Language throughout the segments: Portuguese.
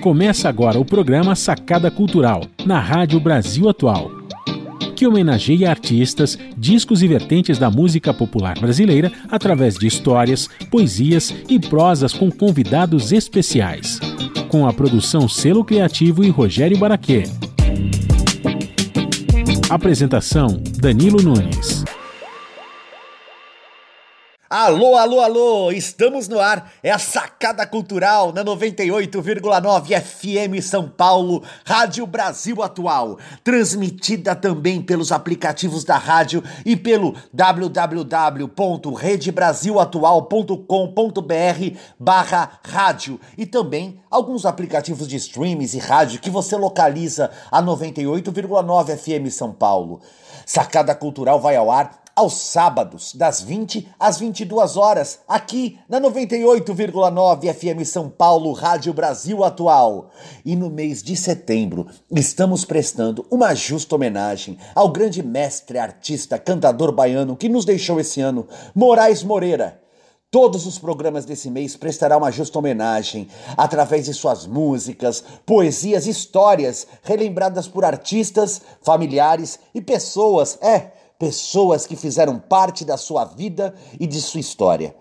Começa agora o programa Sacada Cultural, na Rádio Brasil Atual, que homenageia artistas, discos e vertentes da música popular brasileira através de histórias, poesias e prosas com convidados especiais. Com a produção Selo Criativo e Rogério Baraquê. Apresentação: Danilo Nunes. Alô, alô, alô! Estamos no ar. É a Sacada Cultural na 98,9 FM São Paulo, Rádio Brasil Atual. Transmitida também pelos aplicativos da rádio e pelo www.redebrasilatual.com.br barra rádio. E também alguns aplicativos de streams e rádio que você localiza a 98,9 FM São Paulo. Sacada Cultural vai ao ar aos sábados, das 20 às 22 horas, aqui na 98,9 FM São Paulo, Rádio Brasil Atual. E no mês de setembro, estamos prestando uma justa homenagem ao grande mestre, artista, cantador baiano que nos deixou esse ano, Moraes Moreira. Todos os programas desse mês prestarão uma justa homenagem através de suas músicas, poesias, histórias relembradas por artistas, familiares e pessoas, é, pessoas que fizeram parte da sua vida e de sua história.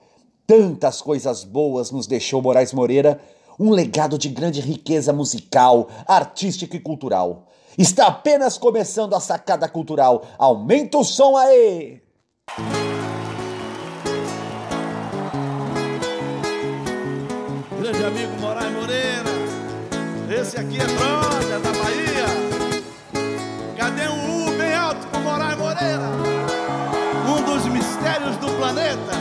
Tantas coisas boas nos deixou Moraes Moreira, um legado de grande riqueza musical, artística e cultural. Está apenas começando a sacada cultural. Aumenta o som aí! Grande amigo Moraes Moreira, esse aqui é brother da Bahia. Cadê um Um dos mistérios do planeta.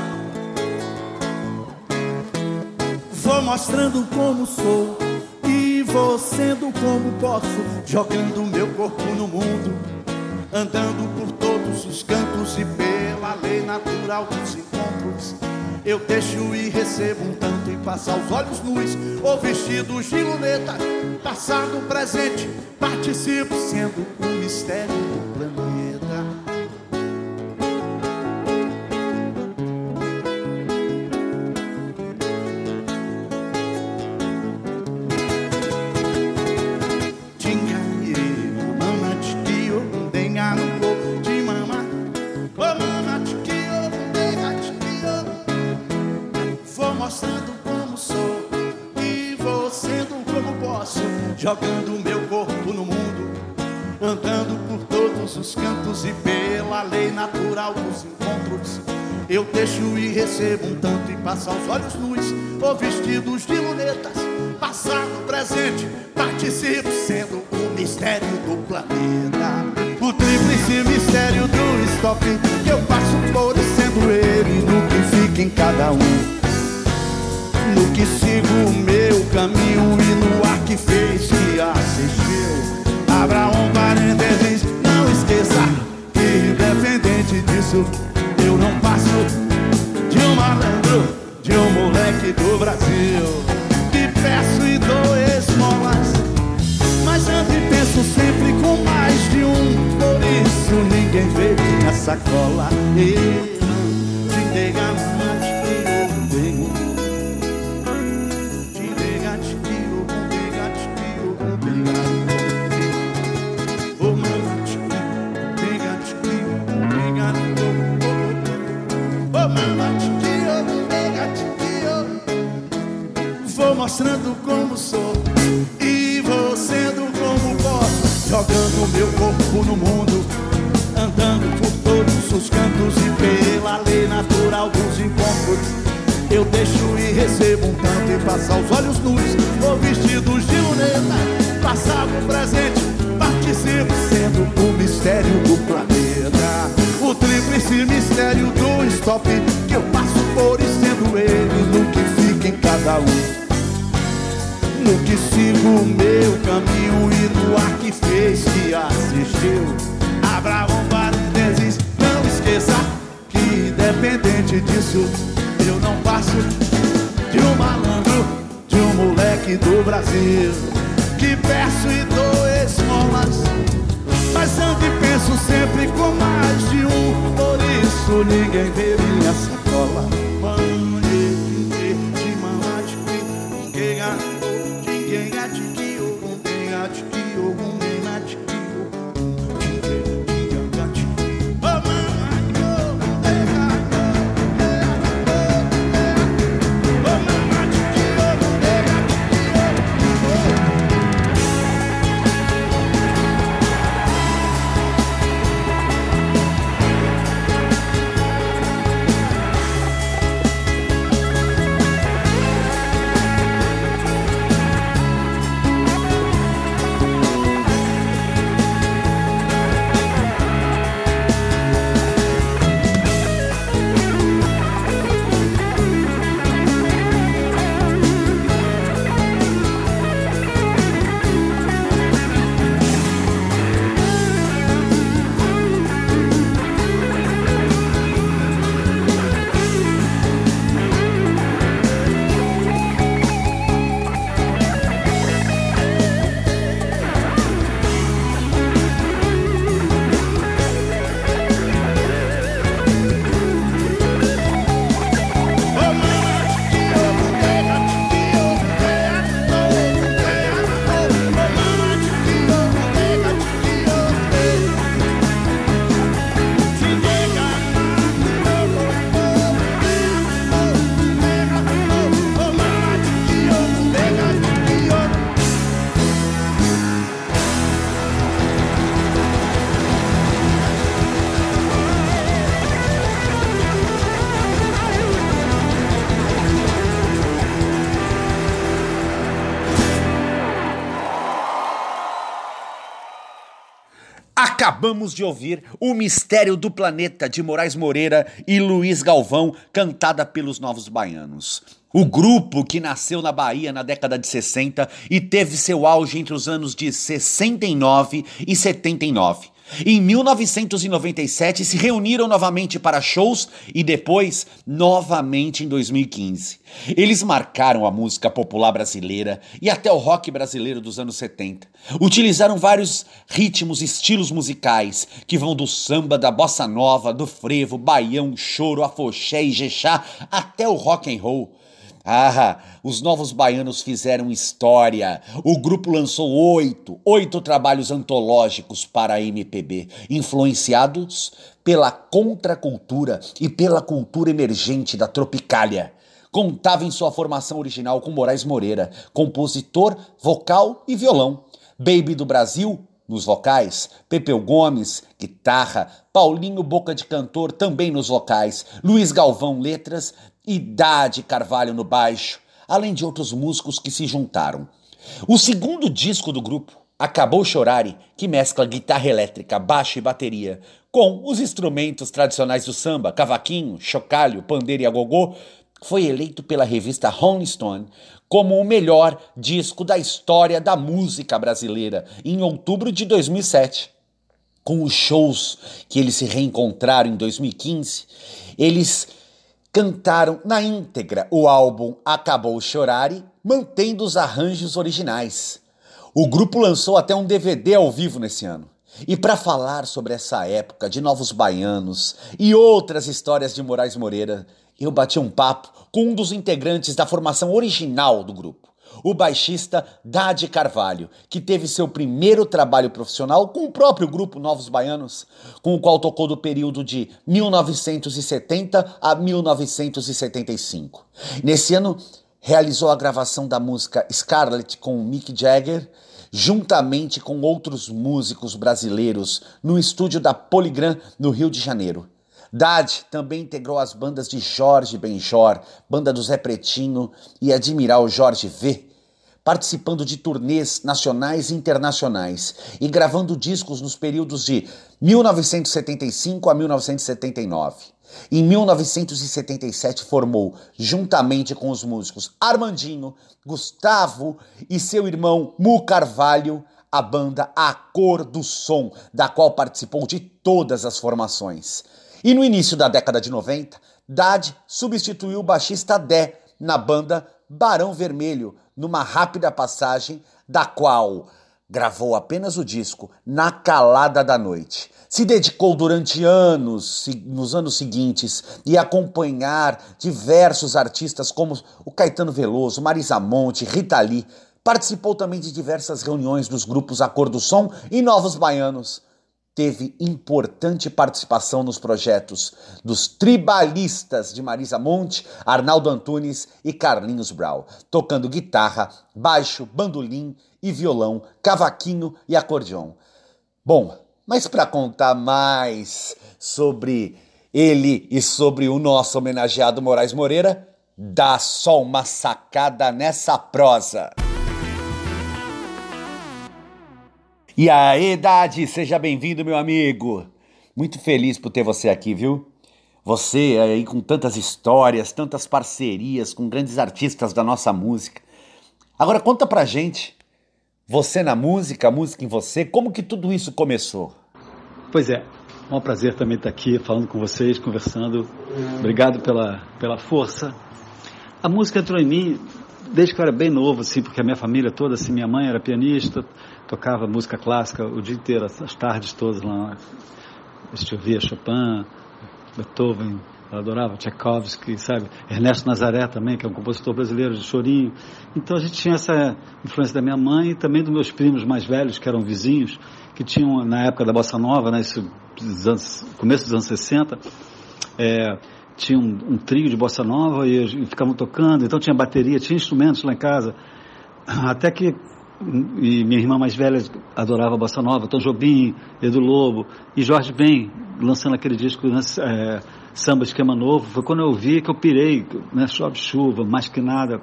Vou mostrando como sou e vou sendo como posso, jogando meu corpo no mundo, andando por todos os cantos e pela lei natural dos encontros. Eu deixo e recebo um tanto e passa os olhos nus ou vestidos de luneta, passado, presente, participo sendo um mistério do planeta. Jogando meu corpo no mundo, andando por todos os cantos e pela lei natural dos encontros. Eu deixo e recebo um tanto e passo aos olhos nus ou vestidos de lunetas, passado, presente, participo sendo o mistério do planeta. O tríplice mistério do stop que eu passo por sendo ele no que fica em cada um. No que sigo o meu caminho que fez que assistiu. Abra um parênteses, não esqueça que independente disso, eu não passo de um malandro, de um moleque do Brasil. Que peço e dou esmolas, mas e penso sempre com mais de um. Por isso ninguém vê minha sacola. E corpo no mundo, andando por todos os cantos e pela lei natural dos encontros. Eu deixo e recebo um tanto e passo aos olhos nus, ou vestidos de luneta, passado, presente, participo sendo o mistério do planeta. O tríplice mistério do stop que eu passo por e sendo ele no que fica em cada um. No que sigo o meu caminho e no ar que fez que assistiu. Abra um parênteses, não esqueça que independente disso, eu não passo de um malandro, de um moleque do Brasil. Que peço e dou esmolas, mas ando e penso sempre com mais de um. Por isso ninguém vê minha sacola. Mano, Acabamos de ouvir O Mistério do Planeta de Moraes Moreira e Luiz Galvão, cantada pelos Novos Baianos. O grupo que nasceu na Bahia na década de 60 e teve seu auge entre os anos de 69 e 79. Em 1997 se reuniram novamente para shows e depois novamente em 2015. Eles marcaram a música popular brasileira e até o rock brasileiro dos anos 70. Utilizaram vários ritmos, estilos musicais que vão do samba, da bossa nova, do frevo, baião, choro, afoxé e jexá até o rock and roll. Ah, os novos baianos fizeram história. O grupo lançou oito, oito trabalhos antológicos para a MPB, influenciados pela contracultura e pela cultura emergente da Tropicália. Contava em sua formação original com Moraes Moreira, compositor, vocal e violão. Baby do Brasil, nos vocais, Pepeu Gomes, guitarra, Paulinho Boca de Cantor também nos vocais, Luiz Galvão letras Idade Carvalho no baixo, além de outros músicos que se juntaram. O segundo disco do grupo, Acabou Chorare, que mescla guitarra elétrica, baixo e bateria, com os instrumentos tradicionais do samba, cavaquinho, chocalho, pandeiro e agogô, foi eleito pela revista Rolling Stone como o melhor disco da história da música brasileira em outubro de 2007. Com os shows que eles se reencontraram em 2015, eles cantaram na íntegra o álbum Acabou Chorare, mantendo os arranjos originais. O grupo lançou até um DVD ao vivo nesse ano. E para falar sobre essa época de Novos Baianos e outras histórias de Moraes Moreira, eu bati um papo com um dos integrantes da formação original do grupo o baixista Dade Carvalho, que teve seu primeiro trabalho profissional com o próprio grupo Novos Baianos, com o qual tocou do período de 1970 a 1975. Nesse ano, realizou a gravação da música Scarlet com Mick Jagger, juntamente com outros músicos brasileiros, no estúdio da Poligram, no Rio de Janeiro. Dade também integrou as bandas de Jorge Benjor, banda do Zé Pretinho e Admiral Jorge V, participando de turnês nacionais e internacionais e gravando discos nos períodos de 1975 a 1979. Em 1977 formou, juntamente com os músicos Armandinho, Gustavo e seu irmão Mu Carvalho, a banda A Cor do Som, da qual participou de todas as formações. E no início da década de 90, Dad substituiu o baixista Dé na banda Barão Vermelho, numa rápida passagem da qual gravou apenas o disco Na Calada da Noite. Se dedicou durante anos, nos anos seguintes, e acompanhar diversos artistas como o Caetano Veloso, Marisa Monte, Rita Lee, Participou também de diversas reuniões dos grupos Acordo do Som e Novos Baianos. Teve importante participação nos projetos dos Tribalistas de Marisa Monte, Arnaldo Antunes e Carlinhos Brau, tocando guitarra, baixo, bandolim e violão, cavaquinho e acordeon. Bom, mas para contar mais sobre ele e sobre o nosso homenageado Moraes Moreira, dá só uma sacada nessa prosa. E aí, Dade, seja bem-vindo, meu amigo. Muito feliz por ter você aqui, viu? Você aí com tantas histórias, tantas parcerias com grandes artistas da nossa música. Agora conta pra gente, você na música, a música em você, como que tudo isso começou? Pois é, é um prazer também estar aqui falando com vocês, conversando. Obrigado pela, pela força. A música entrou em mim desde que eu era bem novo, assim, porque a minha família toda, assim, minha mãe era pianista, tocava música clássica o dia inteiro, as tardes todas lá. Gente ouvia Chopin, Beethoven, eu adorava Tchaikovsky, sabe? Ernesto Nazaré também, que é um compositor brasileiro de chorinho. Então a gente tinha essa influência da minha mãe e também dos meus primos mais velhos, que eram vizinhos, que tinham, na época da Bossa Nova, né, anos, começo dos anos 60, é, tinha um, um, trio de Bossa Nova e, e ficavam tocando, então tinha bateria, tinha instrumentos lá em casa. Até que e minha irmã mais velha adorava Bossa Nova, Tom Jobim, Edu Lobo, e Jorge Ben, lançando aquele disco né, é, Samba Esquema Novo, foi quando eu ouvi que eu pirei, né, chove chuva, mais que nada,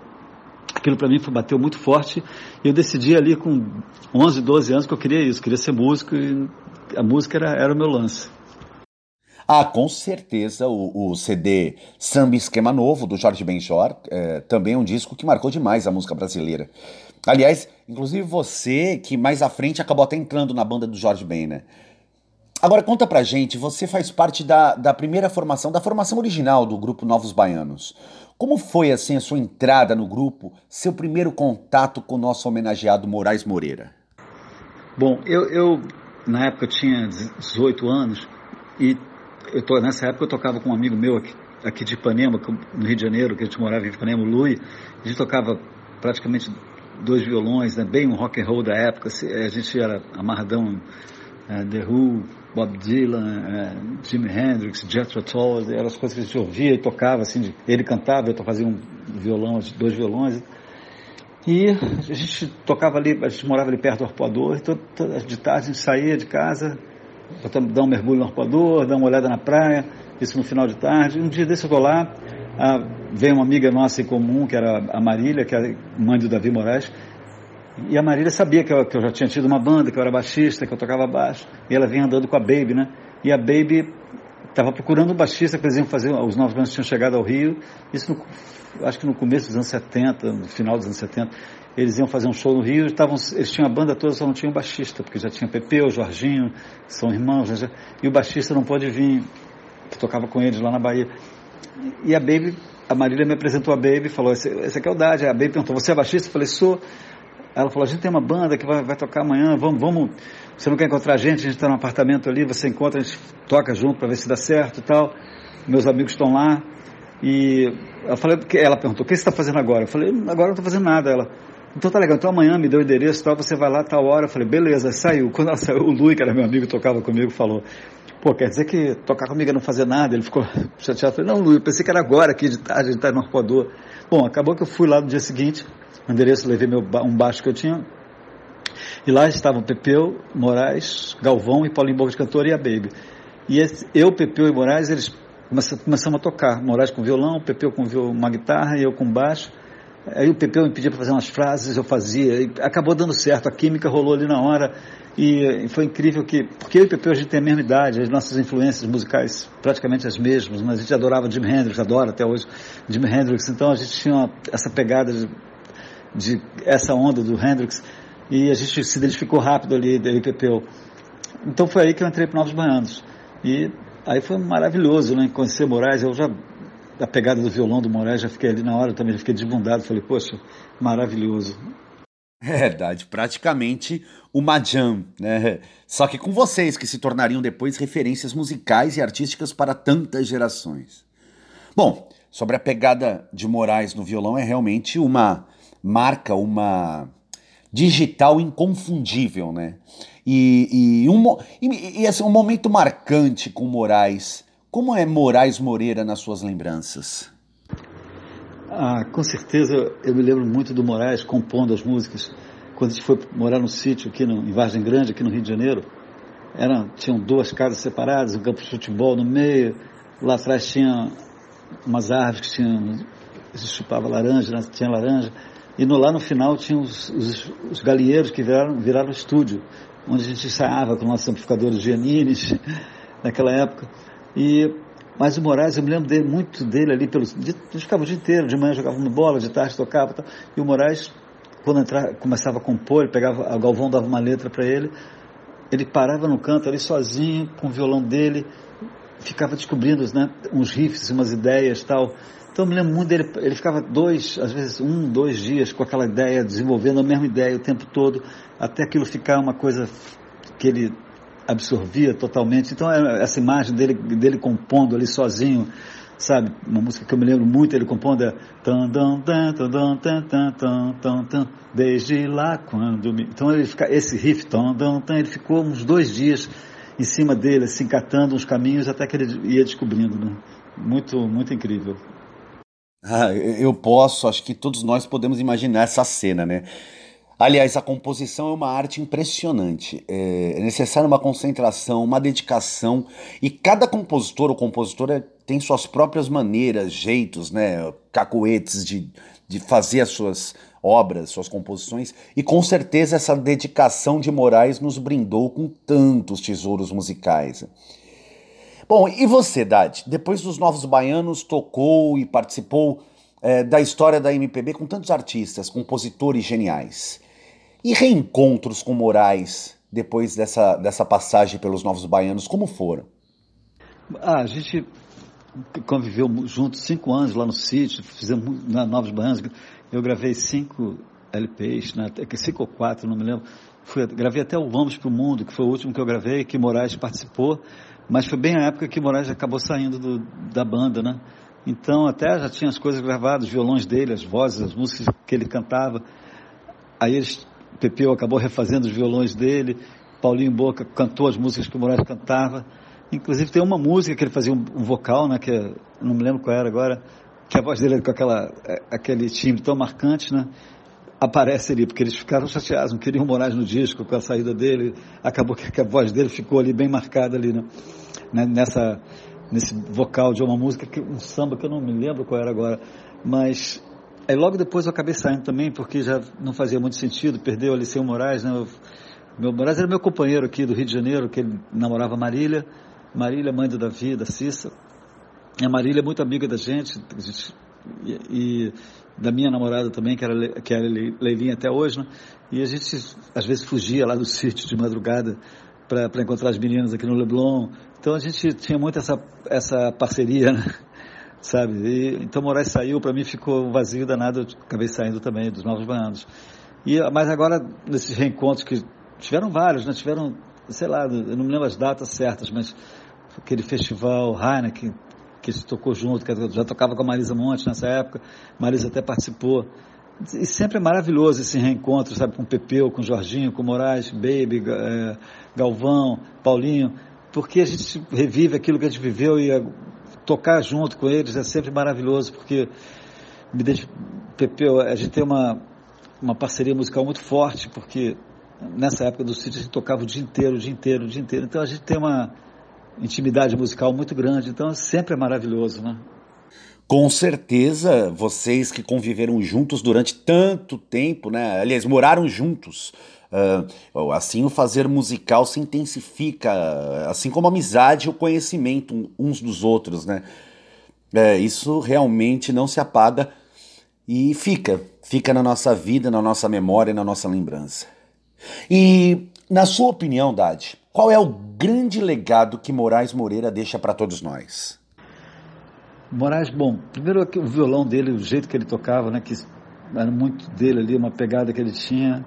aquilo para mim foi, bateu muito forte, e eu decidi ali com 11, 12 anos que eu queria isso, queria ser músico, e a música era, era o meu lance. Ah, com certeza o, o CD Samba Esquema Novo, do Jorge Benjor, é, também é um disco que marcou demais a música brasileira. Aliás, inclusive você, que mais à frente acabou até entrando na banda do Jorge Ben, né? Agora conta pra gente, você faz parte da, da primeira formação, da formação original do grupo Novos Baianos. Como foi assim a sua entrada no grupo, seu primeiro contato com o nosso homenageado Moraes Moreira? Bom, eu, eu na época eu tinha 18 anos e eu tô, nessa época eu tocava com um amigo meu aqui, aqui de Ipanema, no Rio de Janeiro, que a gente morava em Ipanema, o Lui. A gente tocava praticamente dois violões, né, bem um rock and roll da época. A gente era amarradão, uh, The Who, Bob Dylan, uh, Jimi Hendrix, Jethro Tull, eram as coisas que a gente ouvia e tocava assim. De, ele cantava, eu fazia um violão, dois violões. E a gente tocava ali, a gente morava ali perto do arpoador, então de tarde a gente saía de casa, dar um mergulho no arpoador, dar uma olhada na praia, isso no final de tarde. Um dia desse eu vou lá, ah, uma amiga nossa em comum, que era a Marília, que é mãe do Davi Moraes, e a Marília sabia que eu, que eu já tinha tido uma banda, que eu era baixista, que eu tocava baixo, e ela vinha andando com a Baby, né? E a Baby estava procurando um baixista que eles iam fazer, os novos bandas tinham chegado ao Rio, isso no, acho que no começo dos anos 70, no final dos anos 70, eles iam fazer um show no Rio, estavam, eles tinham a banda toda, só não tinham baixista, porque já tinha Pepe, o Jorginho, são irmãos, né? e o baixista não pode vir, que tocava com eles lá na Bahia. E a Baby, a Marília me apresentou a Baby, falou, esse aqui é o Dade. A Baby perguntou, você é baixista? Eu falei, sou. Ela falou, a gente tem uma banda que vai, vai tocar amanhã, vamos, vamos, você não quer encontrar a gente? A gente está num apartamento ali, você encontra, a gente toca junto para ver se dá certo e tal. Meus amigos estão lá. E eu falei, porque ela perguntou, o que você está fazendo agora? Eu falei, agora não estou fazendo nada. Ela, então tá legal, então amanhã me deu o endereço tal, você vai lá tal hora. Eu falei, beleza, saiu. Quando ela saiu, o Lui, que era meu amigo, tocava comigo, falou, Pô, quer dizer que tocar comigo é não fazer nada? Ele ficou chateado. Eu falei, não, Luiz, eu pensei que era agora, aqui de tarde, a gente tá no arpoador. Bom, acabou que eu fui lá no dia seguinte, no endereço, levei meu, um baixo que eu tinha. E lá estavam Pepeu, Moraes, Galvão e Paulinho de Cantor e a Baby. E esse, eu, Pepeu e Moraes, eles começamos a tocar. Moraes com violão, Pepeu com uma guitarra e eu com baixo. Aí o Pepeu me pedia para fazer umas frases, eu fazia. E acabou dando certo, a química rolou ali na hora. E foi incrível que, porque eu e o Pepe a gente tem a mesma idade, as nossas influências musicais praticamente as mesmas, mas a gente adorava Jimi Hendrix, adora até hoje Jimi Hendrix, então a gente tinha uma, essa pegada de, de, essa onda do Hendrix e a gente se identificou rápido ali, eu e Pepeu. Então foi aí que eu entrei para Novos Baianos. E aí foi maravilhoso, né, conhecer Moraes, eu já a pegada do violão do Moraes, já fiquei ali na hora também, fiquei desbundado, falei, poxa, maravilhoso. É verdade, praticamente uma jam, né? Só que com vocês que se tornariam depois referências musicais e artísticas para tantas gerações. Bom, sobre a pegada de Moraes no violão é realmente uma marca, uma digital inconfundível, né? E, e, um, e, e assim, um momento marcante com Moraes. Como é Moraes Moreira nas suas lembranças? Ah, com certeza eu me lembro muito do Moraes compondo as músicas. Quando a gente foi morar no sítio aqui no, em Vargem Grande, aqui no Rio de Janeiro, eram, tinham duas casas separadas, um campo de futebol no meio, lá atrás tinha umas árvores que tinham, se chupava laranja, né? tinha laranja, e no, lá no final tinha os, os, os galinheiros que viraram, viraram estúdio, onde a gente ensaiava com nossos amplificadores Giannini naquela época. E, mas o Moraes, eu me lembro dele, muito dele ali, pelos, de, gente ficava o dia inteiro, de manhã jogava bola, de tarde tocava, tal, e o Moraes, quando entrava, começava a compor, ele pegava, a Galvão dava uma letra para ele, ele parava no canto ali sozinho, com o violão dele, ficava descobrindo né, uns riffs, umas ideias tal. Então eu me lembro muito dele, ele ficava dois, às vezes um, dois dias com aquela ideia, desenvolvendo a mesma ideia o tempo todo, até aquilo ficar uma coisa que ele absorvia totalmente. Então essa imagem dele, dele compondo ali sozinho, sabe? Uma música que eu me lembro muito, ele compondo é desde lá quando me... Então ele fica, esse riff, ele ficou uns dois dias em cima dele, assim, catando uns caminhos até que ele ia descobrindo, né? Muito, muito incrível. Ah, eu posso, acho que todos nós podemos imaginar essa cena, né? Aliás, a composição é uma arte impressionante. É necessária uma concentração, uma dedicação, e cada compositor ou compositora tem suas próprias maneiras, jeitos, né, cacuetes de, de fazer as suas obras, suas composições, e com certeza essa dedicação de Moraes nos brindou com tantos tesouros musicais. Bom, e você, Dade? Depois dos Novos Baianos, tocou e participou é, da história da MPB com tantos artistas, compositores geniais. E reencontros com Moraes depois dessa, dessa passagem pelos Novos Baianos, como foram? Ah, a gente conviveu juntos cinco anos lá no sítio, fizemos na Novos Baianos. Eu gravei cinco LPs, né, cinco ou quatro, não me lembro. Fui, gravei até o Vamos para o Mundo, que foi o último que eu gravei, que Moraes participou, mas foi bem a época que Moraes acabou saindo do, da banda, né? Então até já tinha as coisas gravadas, os violões dele, as vozes, as músicas que ele cantava. Aí eles, Pepeu acabou refazendo os violões dele, Paulinho Boca cantou as músicas que o Moraes cantava. Inclusive tem uma música que ele fazia um, um vocal, né? Que não me lembro qual era agora, que a voz dele com aquela, é, aquele timbre tão marcante, né? Aparece ali, porque eles ficaram chateados, não queriam Moraes no disco com a saída dele. Acabou que a voz dele ficou ali bem marcada ali, né? Nessa, nesse vocal de uma música, que, um samba que eu não me lembro qual era agora. Mas aí logo depois eu acabei saindo também, porque já não fazia muito sentido, perdeu ali Liceu Moraes, né? Eu, meu Moraes era meu companheiro aqui do Rio de Janeiro, que ele namorava Marília. Marília, mãe do Davi, da Cissa. A Marília é muito amiga da gente, e, e, da minha namorada também, que era, que era Leilinha até hoje, né? E a gente, às vezes, fugia lá do sítio de madrugada para encontrar as meninas aqui no Leblon. Então a gente tinha muito essa, essa parceria, né? Sabe? E, então Moraes saiu, para mim ficou vazio danado, acabei saindo também dos Novos Baianos. E, mas agora, nesses reencontros que tiveram vários, né? Tiveram, sei lá, eu não me lembro as datas certas, mas aquele festival Heineken, que se tocou junto, que já tocava com a Marisa Monte nessa época, Marisa até participou. E sempre é maravilhoso esse reencontro, sabe, com o Pepeu, com o Jorginho, com o Moraes, Baby, é, Galvão, Paulinho, porque a gente revive aquilo que a gente viveu e tocar junto com eles é sempre maravilhoso, porque me deixa, Pepeu, a gente tem uma, uma parceria musical muito forte, porque nessa época do sítio a gente tocava o dia inteiro, o dia inteiro, o dia inteiro, então a gente tem uma intimidade musical muito grande, então sempre é maravilhoso, né? Com certeza, vocês que conviveram juntos durante tanto tempo, né? Aliás, moraram juntos. Uh, assim, o fazer musical se intensifica, assim como a amizade e o conhecimento uns dos outros, né? É, isso realmente não se apaga e fica, fica na nossa vida, na nossa memória, na nossa lembrança. E, na sua opinião, Dade, qual é o grande legado que Moraes Moreira deixa para todos nós? Moraes, bom, primeiro o violão dele, o jeito que ele tocava, né, que era muito dele ali, uma pegada que ele tinha.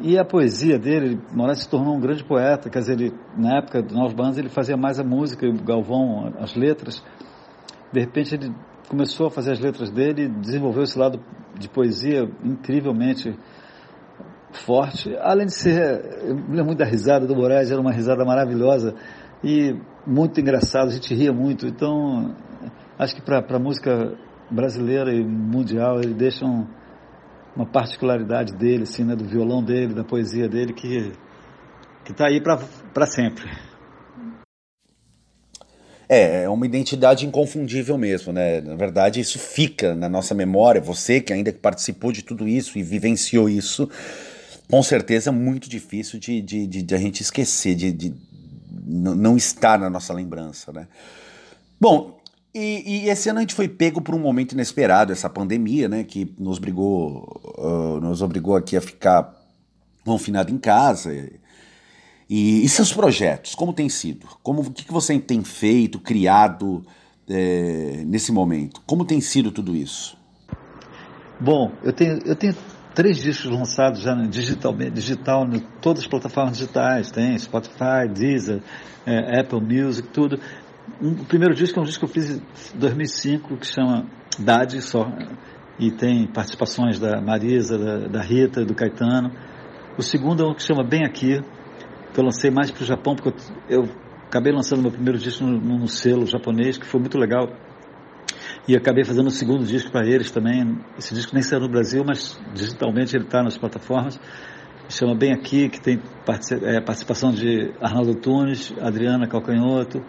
E a poesia dele, Moraes se tornou um grande poeta, quer dizer, ele, na época dos Novos Bandos ele fazia mais a música, o Galvão as letras. De repente ele começou a fazer as letras dele, desenvolveu esse lado de poesia incrivelmente forte, além de ser, eu me lembro muito da risada do Moraes, era uma risada maravilhosa e muito engraçado, a gente ria muito, então acho que para a música brasileira e mundial ele deixa um, uma particularidade dele, assim, né, do violão dele, da poesia dele, que está aí para sempre. É, é uma identidade inconfundível mesmo, né? Na verdade, isso fica na nossa memória. Você que ainda participou de tudo isso e vivenciou isso, com certeza é muito difícil de, de, de, de a gente esquecer, de, de não estar na nossa lembrança, né? Bom, e, e, esse ano a gente foi pego por um momento inesperado, essa pandemia, né, que nos obrigou, uh, nos obrigou aqui a ficar confinado em casa. E, e, seus projetos, como tem sido? Como o que, que você tem feito, criado é, nesse momento? Como tem sido tudo isso? Bom, eu tenho, eu tenho três discos lançados já digital, digital em todas as plataformas digitais, tem Spotify, Deezer, é, Apple Music, tudo. Um, o primeiro disco é um disco que eu fiz em 2005, que chama Dade só, e tem participações da Marisa, da, da Rita, do Caetano. O segundo é um que chama Bem Aqui, que eu lancei mais para o Japão, porque eu, eu, acabei lançando meu primeiro disco no, selo japonês, que foi muito legal. E acabei fazendo o segundo disco para eles também. Esse disco nem saiu no Brasil, mas digitalmente ele está nas plataformas. Chama Bem Aqui, que tem é, participação de Arnaldo Tunes, Adriana Calcanhoto,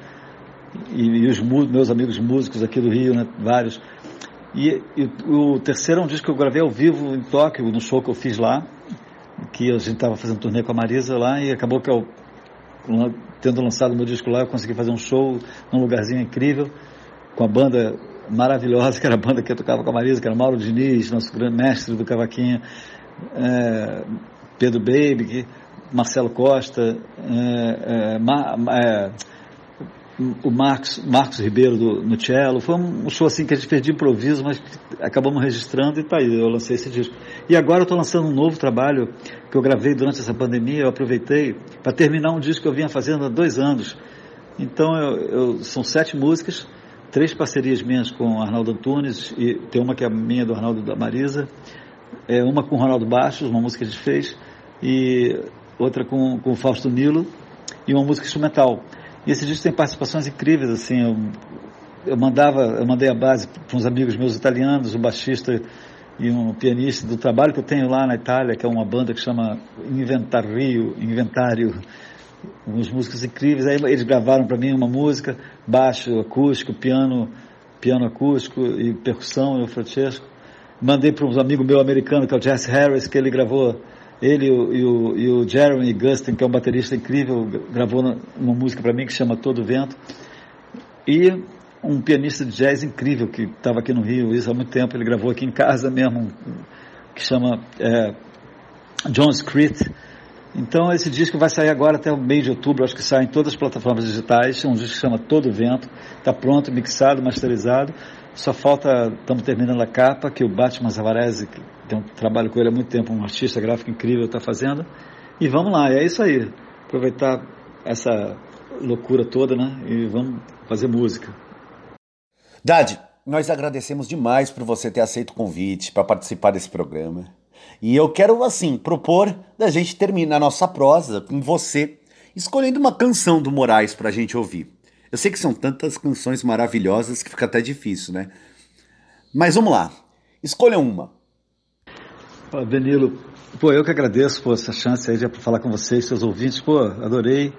e, e os meus amigos músicos aqui do Rio, né, vários. E, e, o terceiro é um disco que eu gravei ao vivo em Tóquio, no show que eu fiz lá, que a gente estava fazendo turnê com a Marisa lá, e acabou que eu, tendo lançado meu disco lá, eu consegui fazer um show num lugarzinho incrível, com a banda maravilhosa, que era a banda que eu tocava com a Marisa, que era Mauro Diniz, nosso grande mestre do cavaquinho, é, Pedro Baby, Marcelo Costa, é, é, Ma, é, o Marcos, Marcos Ribeiro do, no cello. Foi um show assim que a gente fez de improviso, mas acabamos registrando e tá aí, eu lancei esse disco. E agora eu estou lançando um novo trabalho que eu gravei durante essa pandemia, eu aproveitei para terminar um disco que eu vinha fazendo há dois anos. Então eu, eu, são sete músicas, três parcerias minhas com Arnaldo Antunes, e tem uma que é minha do Arnaldo da Marisa, é, uma com Ronaldo Baixos, uma música que a gente fez, e outra com, com Fausto Nilo, e uma música instrumental. E esse disco tem participações incríveis, assim, eu, eu mandava, eu mandei a base para uns amigos meus italianos, um baixista e um pianista do trabalho que eu tenho lá na Itália, que é uma banda que chama Inventario, Inventário, uns músicos incríveis. Aí eles gravaram para mim uma música, baixo, acústico, piano, piano acústico e percussão, eu Francesco. Mandei para um amigo meu americano, que é o Jess Harris, que ele gravou ele e o, e o Jeremy Gustin, que é um baterista incrível, gravou uma música para mim que chama Todo Vento. E um pianista de jazz incrível que estava aqui no Rio isso há muito tempo, ele gravou aqui em casa mesmo, que chama é, John Screet. Então esse disco vai sair agora até o mês de outubro, acho que sai em todas as plataformas digitais, é um disco que chama Todo Vento, está pronto, mixado, masterizado, só falta, estamos terminando a capa, que o Batman Zavarese, que tem um trabalho com ele há muito tempo, um artista gráfico incrível, está fazendo. E vamos lá, é isso aí. Aproveitar essa loucura toda, né? E vamos fazer música. Dade, nós agradecemos demais por você ter aceito o convite para participar desse programa. E eu quero, assim, propor da gente terminar a nossa prosa com você escolhendo uma canção do Moraes para a gente ouvir. Eu sei que são tantas canções maravilhosas que fica até difícil, né? Mas vamos lá. Escolha uma. Danilo, pô, eu que agradeço por essa chance aí de falar com vocês, seus ouvintes. Pô, adorei.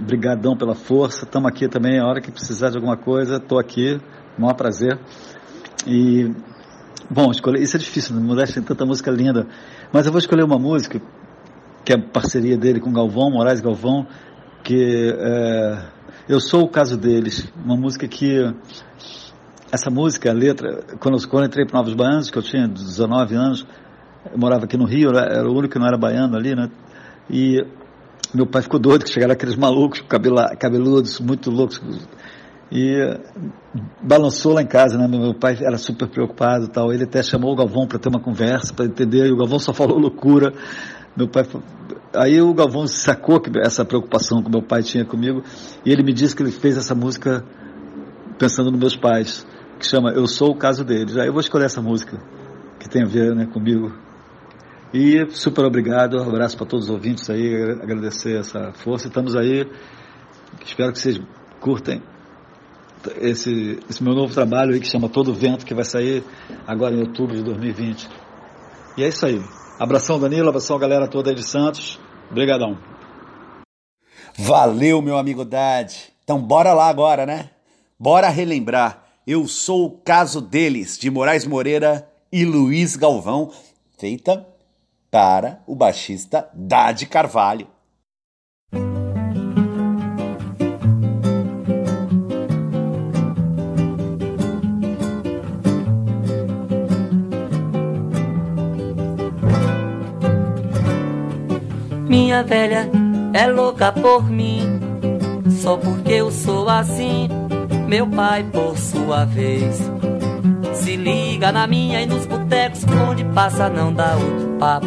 Obrigadão pela força. Estamos aqui também. A hora que precisar de alguma coisa, estou aqui. Maior prazer. E, bom, escolher. Isso é difícil, no Modeste tem tanta música linda. Mas eu vou escolher uma música, que é parceria dele com Galvão, Moraes Galvão, que é, Eu Sou o Caso Deles. Uma música que. Essa música, a letra, quando eu, quando eu entrei para Novos Baianos, que eu tinha 19 anos, eu morava aqui no Rio, era o único que não era baiano ali, né? E meu pai ficou doido, que chegaram aqueles malucos, cabeludos, muito loucos. E balançou lá em casa, né? Meu pai era super preocupado tal. Ele até chamou o Galvão para ter uma conversa, para entender, e o Galvão só falou loucura. Meu pai. Aí o Galvão sacou que essa preocupação que meu pai tinha comigo, e ele me disse que ele fez essa música pensando nos meus pais, que chama Eu Sou o Caso Deles. Aí eu vou escolher essa música, que tem a ver né, comigo. E super obrigado, um abraço para todos os ouvintes aí, agradecer essa força. Estamos aí, espero que vocês curtem esse, esse meu novo trabalho aí que chama Todo Vento, que vai sair agora em outubro de 2020. E é isso aí. Abração, Danilo, abração galera toda aí de Santos. Obrigadão. Valeu, meu amigo Dade. Então bora lá agora, né? Bora relembrar. Eu sou o caso deles, de Moraes Moreira e Luiz Galvão, feita para o baixista Dade Carvalho. Minha velha é louca por mim, só porque eu sou assim. Meu pai, por sua vez, se liga na minha e nos botecos onde passa não dá outro papo.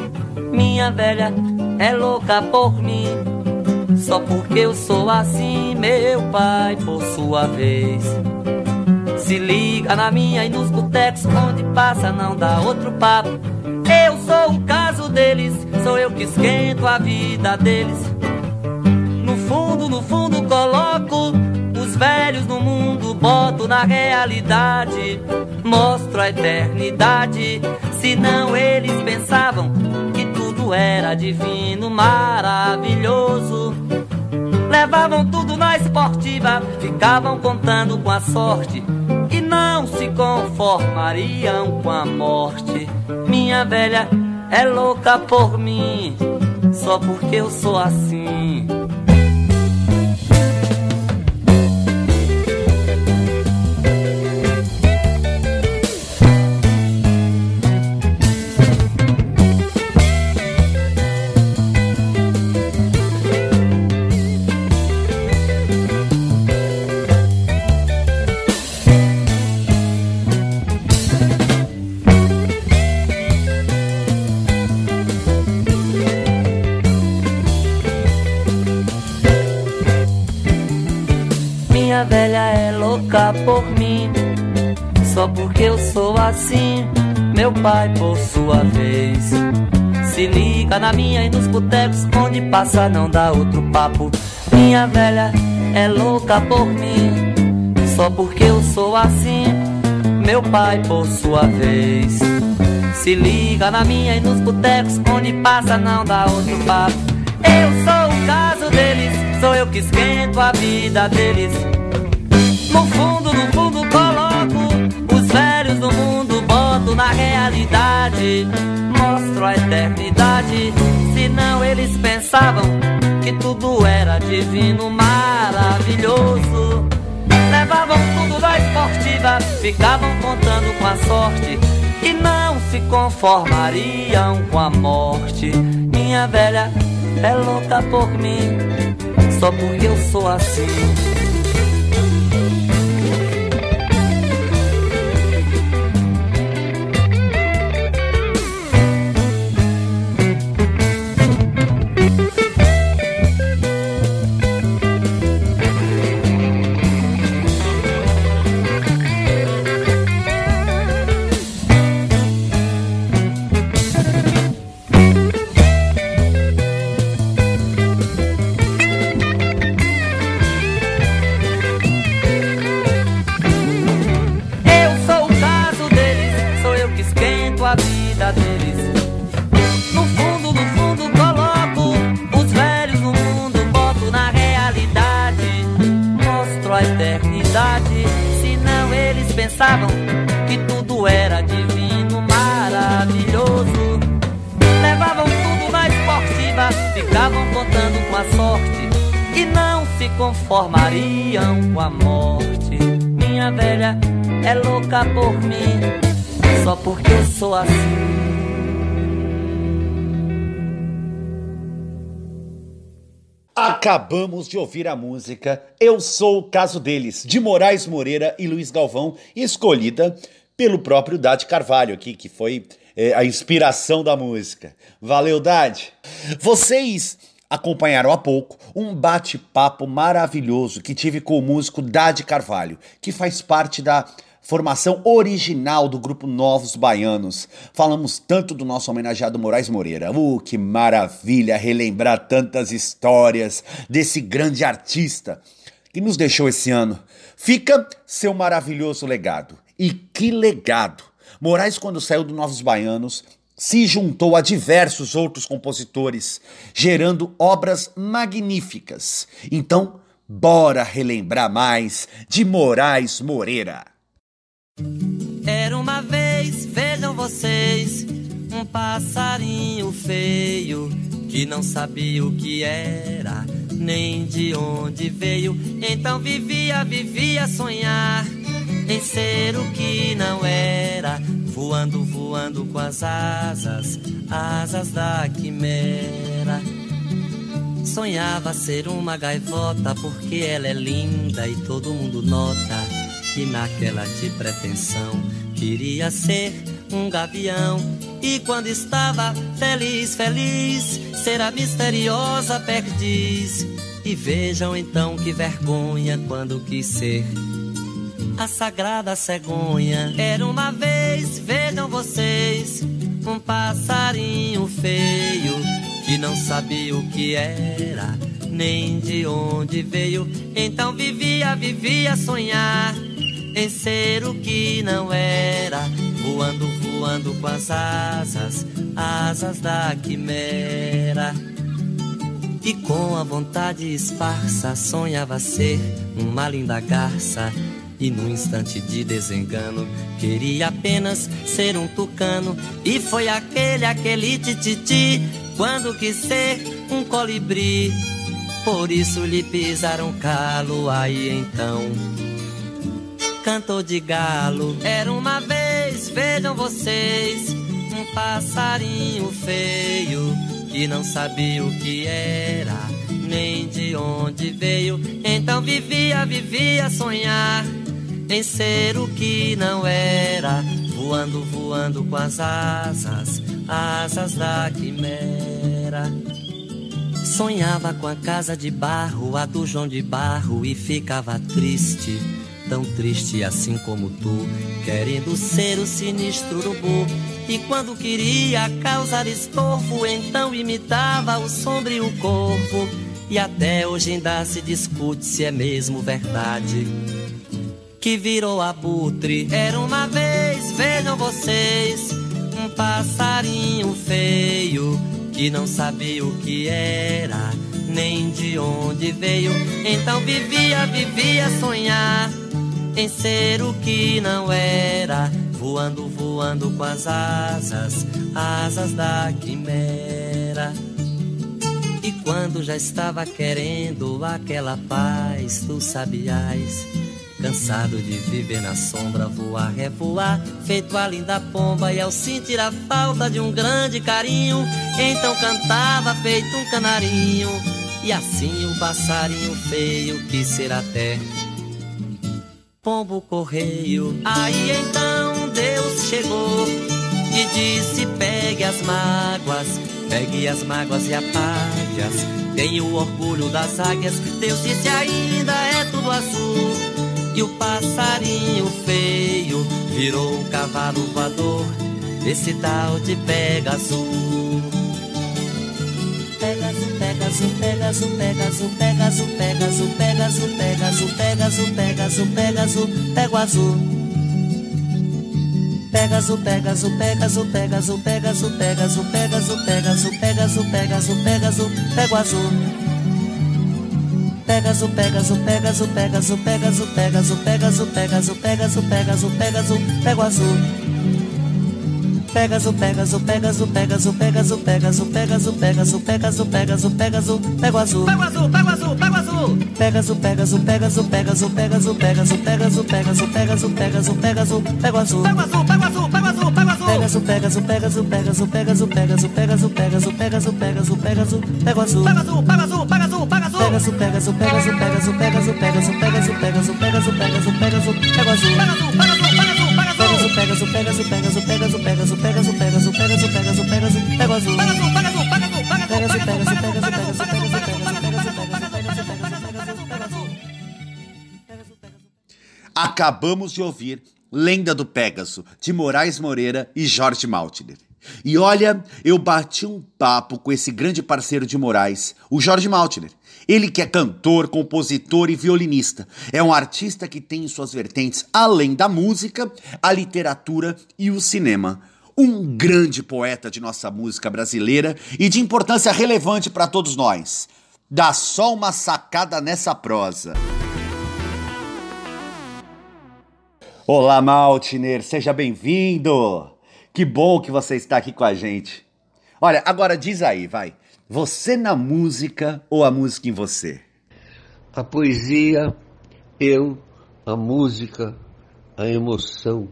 Minha velha é louca por mim. Só porque eu sou assim, meu pai, por sua vez. Se liga na minha e nos botecos onde passa não dá outro papo. Deles, sou eu que esquento a vida deles. No fundo, no fundo coloco os velhos no mundo, boto na realidade, mostro a eternidade. Senão eles pensavam era divino, maravilhoso. Levavam tudo na esportiva, ficavam contando com a sorte e não se conformariam com a morte. Minha velha é louca por mim, só porque eu sou assim. Pai, por sua vez. Se liga na minha e nos botecos, onde passa não dá outro papo. Minha velha é louca por mim. Só porque eu sou assim, meu pai, por sua vez. Se liga na minha e nos botecos, onde passa não dá outro papo. Eu sou o caso deles, sou eu que esquento a vida deles. No fundo na realidade, mostro a eternidade. Senão eles pensavam que tudo era divino, maravilhoso. Levavam tudo da esportiva, ficavam contando com a sorte e não se conformariam com a morte. Minha velha é louca por mim, só porque eu sou assim. Acabamos de ouvir a música Eu Sou o Caso Deles, de Moraes Moreira e Luiz Galvão, escolhida pelo próprio Dade Carvalho aqui, que foi é, a inspiração da música. Valeu, Dade! Vocês acompanharam há pouco um bate-papo maravilhoso que tive com o músico Dade Carvalho, que faz parte da formação original do grupo Novos Baianos. Falamos tanto do nosso homenageado Moraes Moreira. Uh, que maravilha relembrar tantas histórias desse grande artista que nos deixou esse ano. Fica seu maravilhoso legado. E que legado! Moraes, quando saiu do Novos Baianos, se juntou a diversos outros compositores, gerando obras magníficas. Então, bora relembrar mais de Moraes Moreira. Era uma vez, vejam vocês, um passarinho feio que não sabia o que era, nem de onde veio. Então vivia, vivia a sonhar em ser o que não era voando, voando com as asas, asas da quimera. Sonhava ser uma gaivota porque ela é linda e todo mundo nota. E naquela de pretensão queria ser um gavião. E quando estava feliz, feliz, ser a misteriosa perdiz. E vejam então que vergonha quando quis ser a sagrada cegonha. Era uma vez, vejam vocês, um passarinho feio que não sabia o que era, nem de onde veio. Então vivia, vivia sonhar em ser o que não era, voando, voando com as asas, asas da quimera. E com a vontade esparsa sonhava ser uma linda garça e no instante de desengano, queria apenas ser um tucano. E foi aquele, aquele tititi, quando quis ser um colibri. Por isso lhe pisaram calo, aí então cantou de galo. Era uma vez, vejam vocês, um passarinho feio que não sabia o que era, nem de onde veio. Então vivia, vivia sonhar em ser o que não era, voando, voando com as asas, asas da quimera. Sonhava com a casa de barro, a do João de Barro, e ficava triste, tão triste assim como tu, querendo ser o sinistro urubu. E quando queria causar estorvo, então imitava o sombrio corpo. E até hoje ainda se discute se é mesmo verdade que virou abutre. Era uma vez, vejam vocês, um passarinho feio que não sabia o que era, nem de onde veio. Então vivia, vivia sonhar em ser o que não era, voando, voando com as asas, asas da quimera. E quando já estava querendo aquela paz dos sabiás, Cansado de viver na sombra, voar, revoar, feito a linda pomba e ao sentir a falta de um grande carinho, então cantava feito um canarinho, e assim o passarinho feio quis ser até pombo correio. Aí então Deus chegou e disse: pegue as mágoas, pegue as mágoas e apague-as. Tenho o orgulho das águias, Deus disse ainda é tudo azul. E o passarinho feio virou um cavalo voador, esse tal de Pegasus. Pegasus, Pegasus, Pegasus, Pegasus, Pegasus, Pegasus, Pegasus, Pegasus, Pegasus, Pegasus, pego azul. Pegasus, Pegasus, Pegasus, Pegasus, Pegasus, Pegasus, Pegasus, Pegasus, Pegasus, Pegasus, Pegasus, pego azul. Pegasus, Pegasus, Pegasus, Pegasus, Pegasus, Pegasus, Pegasus, Pegasus, Pegasus, Pegasus, Pegasus, pego azul. Pegasus, Pegasus, Pegasus, Pegasus, Pegasus, Pegasus, Pegasus, Pegasus, Pegasus, Pegasus, Pegasus, pego azul. Pego azul, pego azul, pego azul. Pegasus, Pegasus, Pegasus, Pegasus, Pegasus, Pegasus, Pegasus, Pegasus, Pegasus, Pegasus, Pegasus, pego azul. Pego azul, pego azul, pego azul, pego azul. Pegasus, Pegasus, Pegasus, Pegasus, Pegasus, Pegasus, Pegasus, Pegasus, Pegasus, Pegasus, Pegasus, pego azul. Pego azul, pego azul, pego azul, pego azul. Pegasus, Pegasus, Pegasus, Pegasus, Pegasus, Pegasus, Pegasus, Pegasus, Pegasus, Pegasus, Pegasus, pego azul. Pego azul, pego azul, pego azul, pego azul. Pegasus, Pegasus, Pegasus, Pegasus, Pegasus, Pegasus, Pegasus, Pegasus, Pegasus, Pegasus, Pegasus, pego azul. Pegasus, Pegasus, Pegasus, Pegasus, Pegasus, Pegasus, Pegasus, Pegasus, Pegasus, Pegasus, Pegasus, Acabamos de ouvir Lenda do Pégaso, de Moraes Moreira e Jorge Maltner. E olha, eu bati um papo com esse grande parceiro de Moraes, o Jorge Maltner. Ele que é cantor, compositor e violinista. É um artista que tem em suas vertentes, além da música, a literatura e o cinema. Um grande poeta de nossa música brasileira e de importância relevante para todos nós. Dá só uma sacada nessa prosa. Olá, Maltner, seja bem-vindo! Que bom que você está aqui com a gente. Olha, agora diz aí, vai. Você na música ou a música em você? A poesia, eu, a música, a emoção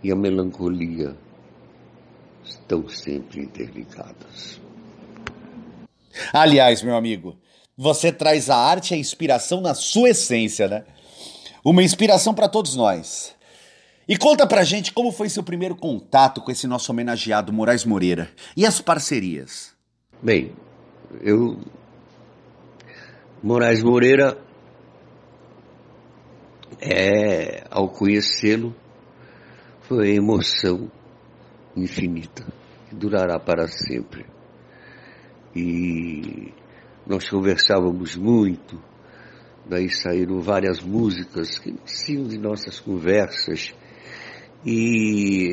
e a melancolia estão sempre interligadas. Aliás, meu amigo, você traz a arte e a inspiração na sua essência, né? Uma inspiração para todos nós. E conta pra gente como foi seu primeiro contato com esse nosso homenageado Moraes Moreira e as parcerias. Bem, eu. Moraes Moreira, é, ao conhecê-lo, foi emoção infinita, que durará para sempre. E nós conversávamos muito, daí saíram várias músicas que nasciam de nossas conversas. E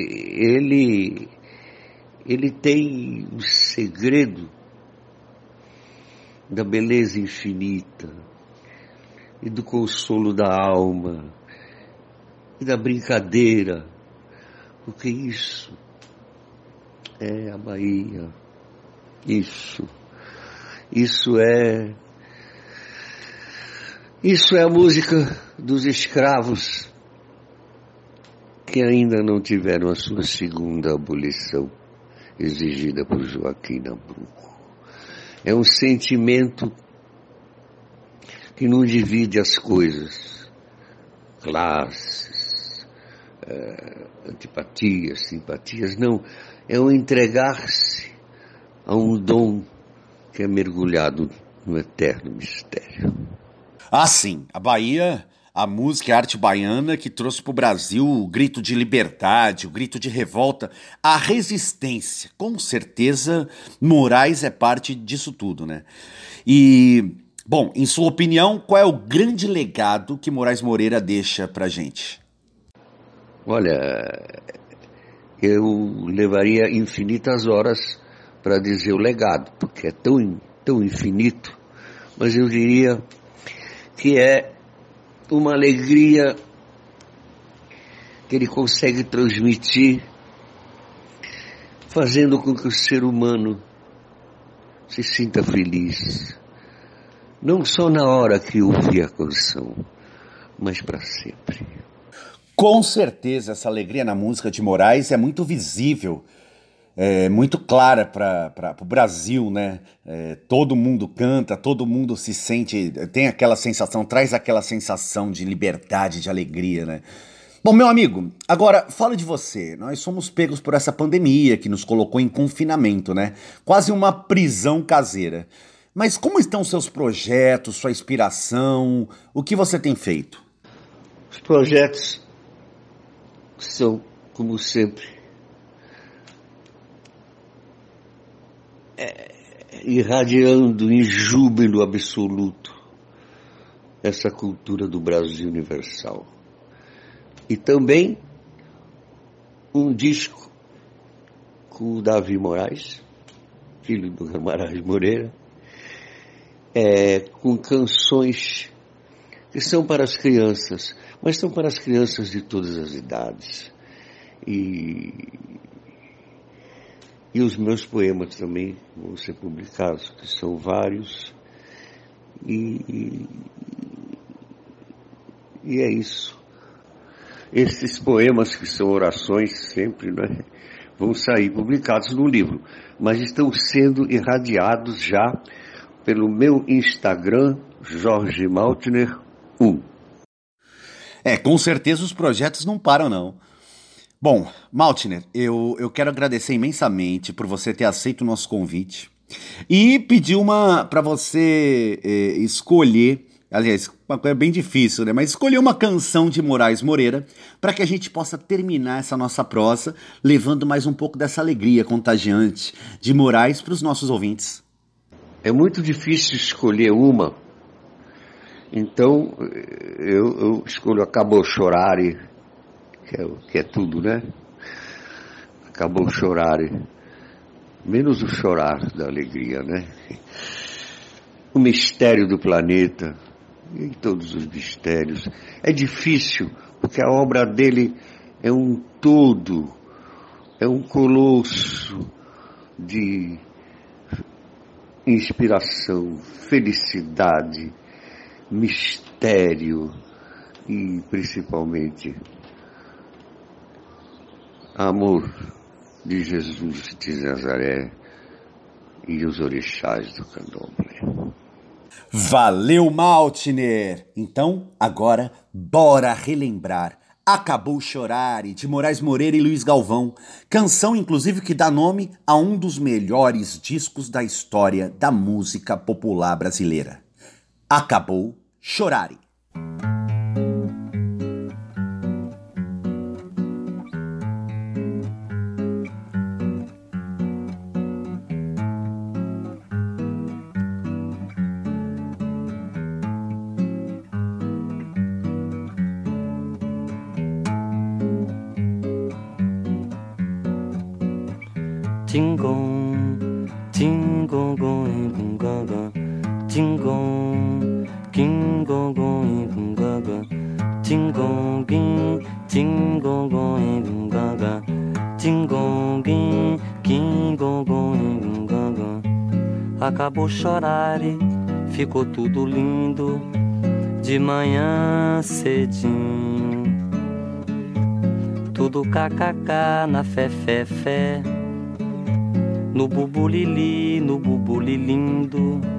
ele, ele tem um segredo da beleza infinita e do consolo da alma e da brincadeira, porque isso é a Bahia. Isso. Isso é isso é a música dos escravos que ainda não tiveram a sua segunda abolição exigida por Joaquim Nabuco. É um sentimento que não divide as coisas, classes, é, antipatias, simpatias, não. É um entregar-se a um dom que é mergulhado no eterno mistério. Ah, sim, a Bahia, a música e a arte baiana que trouxe para o Brasil o grito de liberdade, o grito de revolta, a resistência. Com certeza, Moraes é parte disso tudo, né? E, bom, em sua opinião, qual é o grande legado que Moraes Moreira deixa para gente? Olha, eu levaria infinitas horas para dizer o legado, porque é tão, tão infinito, mas eu diria que é uma alegria que ele consegue transmitir, fazendo com que o ser humano se sinta feliz, não só na hora que ouve a canção, mas para sempre. Com certeza, essa alegria na música de Moraes é muito visível é, muito clara para o Brasil, né? É, todo mundo canta, todo mundo se sente, tem aquela sensação, traz aquela sensação de liberdade, de alegria, né? Bom, meu amigo, agora fala de você. Nós somos pegos por essa pandemia que nos colocou em confinamento, né? Quase uma prisão caseira. Mas como estão seus projetos, sua inspiração? O que você tem feito? Os projetos são, como sempre, irradiando em júbilo absoluto essa cultura do Brasil universal. E também um disco com o Davi Moraes, filho do Guimarães Moreira, é, com canções que são para as crianças, mas são para as crianças de todas as idades. E e os meus poemas também vão ser publicados, que são vários. E, e, e é isso. Esses poemas, que são orações sempre, né, vão sair publicados no livro, mas estão sendo irradiados já pelo meu Instagram, Jorge Maltner 1. É, com certeza os projetos não param, não. Bom, Maltner, eu, eu quero agradecer imensamente por você ter aceito o nosso convite e pedir uma para você eh, escolher aliás, uma coisa bem difícil, né? Mas escolher uma canção de Moraes Moreira para que a gente possa terminar essa nossa prosa levando mais um pouco dessa alegria contagiante de Moraes para os nossos ouvintes. É muito difícil escolher uma, então eu, eu escolho Acabou Chorare, que é, que é tudo, né? Acabou Chorare, menos o chorar da alegria, né? O mistério do planeta, e todos os mistérios. É difícil, porque a obra dele é um todo, é um colosso de inspiração, felicidade, mistério e principalmente amor de Jesus de Nazaré e os orixás do candomblé. Valeu, Maltner! Então, agora, bora relembrar. Acabou Chorar de Moraes Moreira e Luiz Galvão, canção inclusive que dá nome a um dos melhores discos da história da música popular brasileira. Acabou Chorar. Acabou chorar e ficou tudo lindo de manhã cedinho. Tudo kkk na fé, fé, fé no bubulili, no bubulilindo, no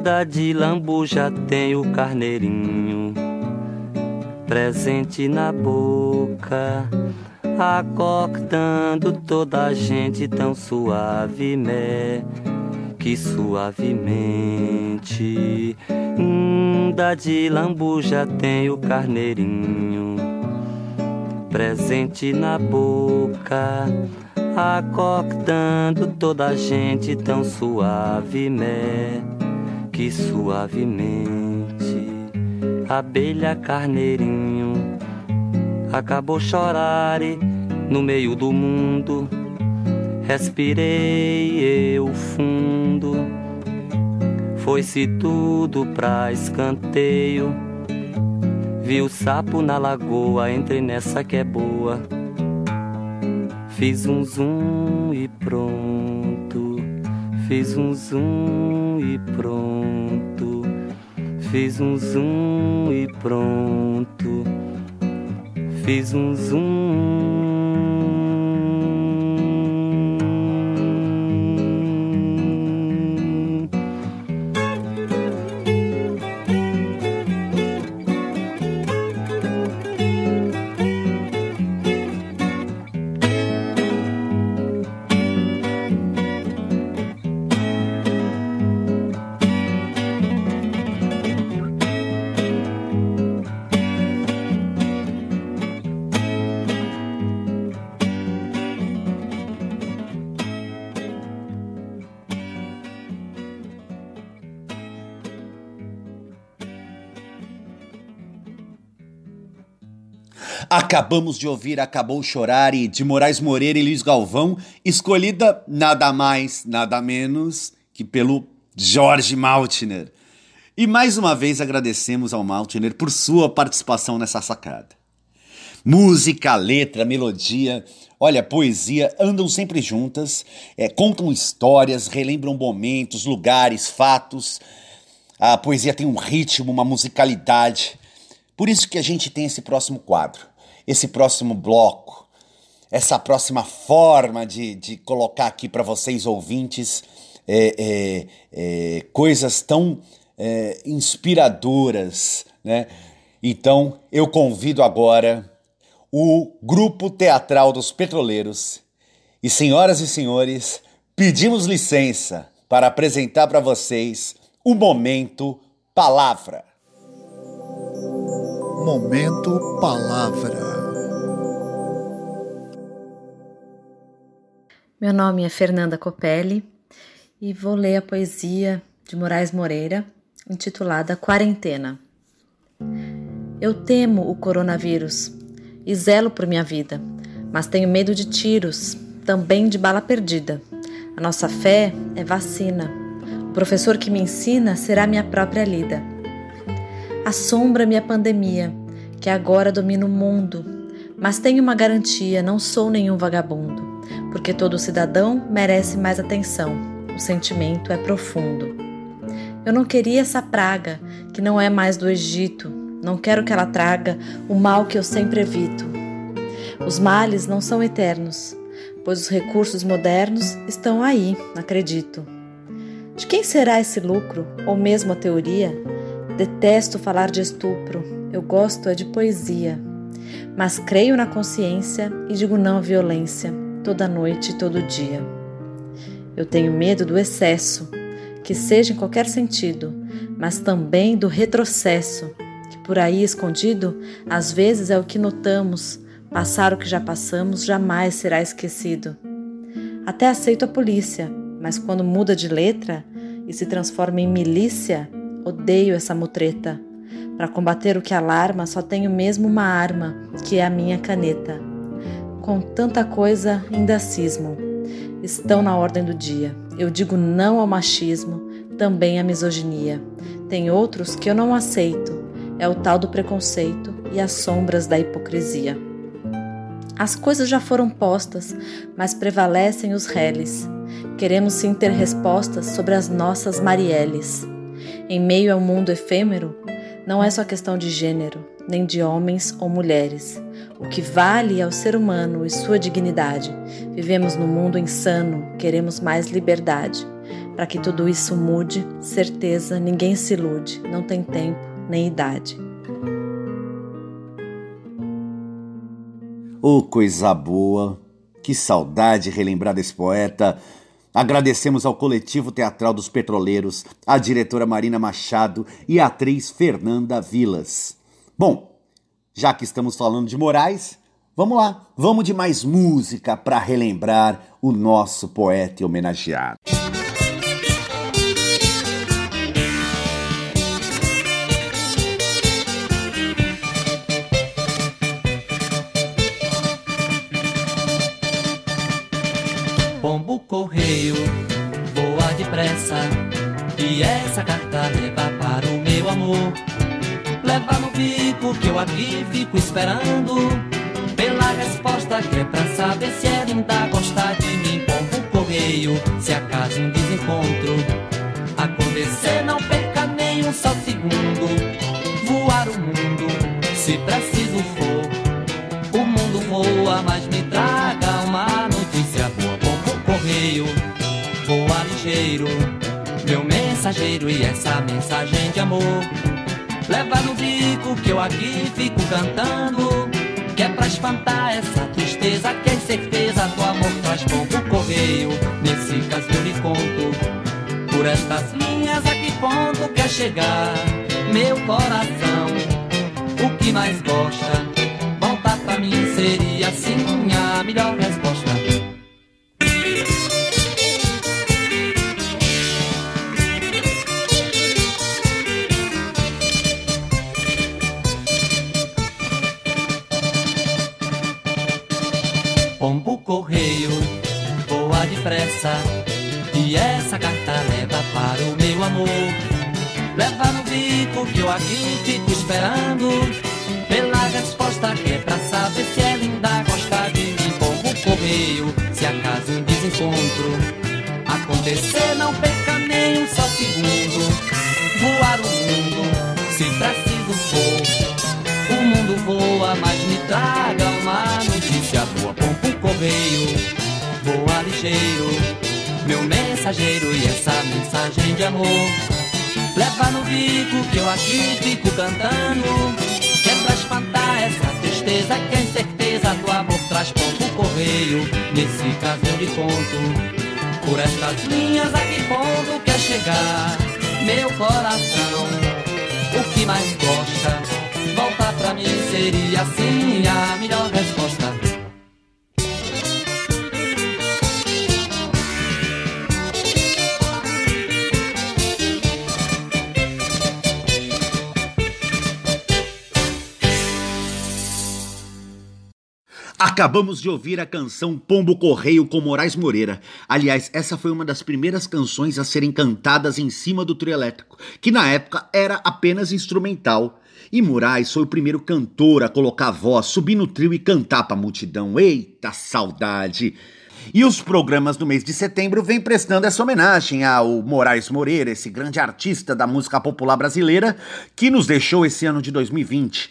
Linda de lambuja tem o carneirinho presente na boca, acordando toda a gente tão suavemente, que suavemente. Linda de lambuja tem o carneirinho presente na boca acordando toda a gente tão suavemente que suavemente. Abelha carneirinho acabou chorar no meio do mundo respirei eu fundo. Foi-se tudo pra escanteio. Vi o sapo na lagoa entrei nessa que é boa. Fiz um zoom e pronto fiz um zoom e pronto. Fiz um zoom e pronto. Fiz um zoom. Acabamos de ouvir Acabou Chorar e de Moraes Moreira e Luiz Galvão, escolhida nada mais, nada menos que pelo Jorge Maltner. E mais uma vez agradecemos ao Maltner por sua participação nessa sacada. Música, letra, melodia, olha, poesia andam sempre juntas, é, contam histórias, relembram momentos, lugares, fatos. A poesia tem um ritmo, uma musicalidade. Por isso que a gente tem esse próximo quadro, esse próximo bloco, essa próxima forma de, de colocar aqui para vocês ouvintes é, é, é, coisas tão é, inspiradoras, né? Então eu convido agora o grupo teatral dos petroleiros e senhoras e senhores, pedimos licença para apresentar para vocês o momento palavra. Momento Palavra. Meu nome é Fernanda Copelli e vou ler a poesia de Moraes Moreira, intitulada Quarentena. Eu temo o coronavírus e zelo por minha vida, mas tenho medo de tiros, também de bala perdida. A nossa fé é vacina. O professor que me ensina será minha própria lida. Assombra-me a pandemia, que agora domina o mundo, mas tenho uma garantia: não sou nenhum vagabundo, porque todo cidadão merece mais atenção. O sentimento é profundo. Eu não queria essa praga, que não é mais do Egito. Não quero que ela traga o mal que eu sempre evito. Os males não são eternos, pois os recursos modernos estão aí, acredito. De quem será esse lucro, ou mesmo a teoria? Detesto falar de estupro, eu gosto é de poesia. Mas creio na consciência e digo não à violência, toda noite e todo dia. Eu tenho medo do excesso, que seja em qualquer sentido, mas também do retrocesso, que por aí escondido, às vezes é o que notamos, passar o que já passamos jamais será esquecido. Até aceito a polícia, mas quando muda de letra e se transforma em milícia, Odeio essa mutreta. Para combater o que alarma, só tenho mesmo uma arma, que é a minha caneta. Com tanta coisa, ainda cismo. Estão na ordem do dia. Eu digo não ao machismo, também à misoginia. Tem outros que eu não aceito. É o tal do preconceito e as sombras da hipocrisia. As coisas já foram postas, mas prevalecem os reles. Queremos sim ter respostas sobre as nossas Marielles. Em meio ao mundo efêmero, não é só questão de gênero, nem de homens ou mulheres. O que vale é o ser humano e sua dignidade. Vivemos num mundo insano, queremos mais liberdade. Para que tudo isso mude, certeza, ninguém se ilude, não tem tempo nem idade. Oh, coisa boa! Que saudade relembrar desse poeta Agradecemos ao coletivo teatral dos petroleiros, à diretora Marina Machado e à atriz Fernanda Vilas. Bom, já que estamos falando de Moraes, vamos lá, vamos de mais música para relembrar o nosso poeta e homenageado. correio voa depressa e essa carta leva para o meu amor. Leva no bico que eu aqui fico esperando pela resposta que é pra saber se ela ainda gosta de mim. Pombo correio, se acaso um desencontro acontecer, não perca nem um só segundo. Voar o mundo, se preciso for. O mundo voa, mas me traga uma notícia boa correio, voa ligeiro, meu mensageiro e essa mensagem de amor. Leva no bico que eu aqui fico cantando, que é pra espantar essa tristeza, que é certeza do amor traz pouco correio. Nesse caso eu lhe conto, por estas linhas a que ponto quer chegar meu coração. O que mais gosta, voltar pra mim seria assim a melhor resposta. Correio, voa depressa. E essa carta leva para o meu amor. Leva no bico que eu aqui fico esperando. Pela resposta que é pra saber se é linda, gosta de mim. Pombo correio, se acaso um desencontro acontecer, não perca nem um só segundo. Voar o mundo, se preciso for. O mundo voa, mas me traga uma notícia boa. Correio, voa ligeiro, meu mensageiro e essa mensagem de amor. Leva no bico que eu aqui fico cantando. Que é pra espantar essa tristeza que é incerteza do amor traz pombo correio. Nesse caso eu lhe conto. Por estas linhas a que ponto quer chegar meu coração? O que mais gosta? Voltar pra mim seria assim a melhor resposta. Acabamos de ouvir a canção Pombo Correio com Moraes Moreira. Aliás, essa foi uma das primeiras canções a serem cantadas em cima do trio elétrico, que na época era apenas instrumental. E Moraes foi o primeiro cantor a colocar a voz, subir no trio e cantar pra multidão. Eita saudade! E os programas do mês de setembro vêm prestando essa homenagem ao Moraes Moreira, esse grande artista da música popular brasileira que nos deixou esse ano de 2020.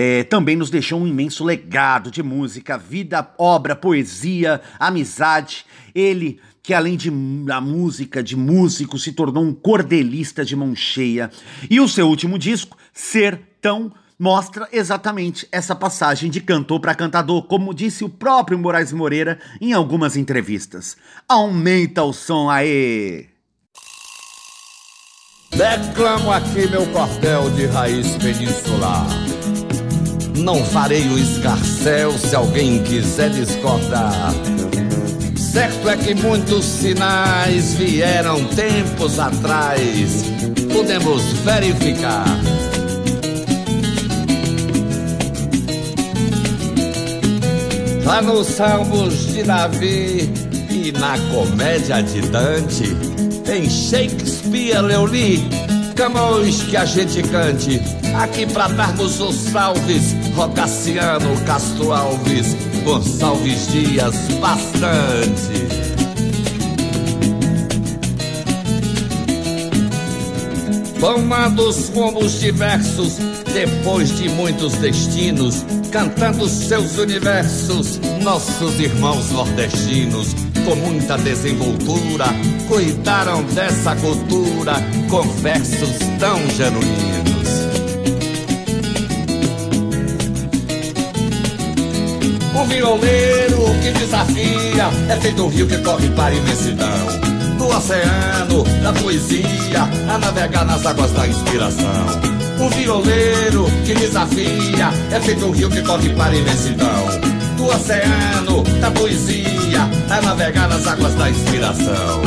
É, também nos deixou um imenso legado de música, vida, obra, poesia, amizade. Ele que além de da música, de músico, se tornou um cordelista de mão cheia. E o seu último disco, Sertão, mostra exatamente essa passagem de cantor para cantador, como disse o próprio Moraes Moreira em algumas entrevistas. Aumenta o som aí! Declamo aqui meu cordel de raiz peninsular. Não farei o escarcel se alguém quiser discordar. Certo é que muitos sinais vieram tempos atrás, podemos verificar. Lá nos Salmos de Davi e na comédia de Dante, em Shakespeare eu li Camões que a gente cante aqui pra darmos os salves. Rogaciano, Castro Alves, Gonçalves Dias, bastante. Tomados rumos diversos, depois de muitos destinos, cantando seus universos, nossos irmãos nordestinos, com muita desenvoltura, cuidaram dessa cultura com versos tão genuínos. O violeiro que desafia é feito um rio que corre para a imensidão. Do oceano, da poesia, a navegar nas águas da inspiração. O violeiro que desafia é feito um rio que corre para a imensidão. Do oceano, da poesia, a navegar nas águas da inspiração.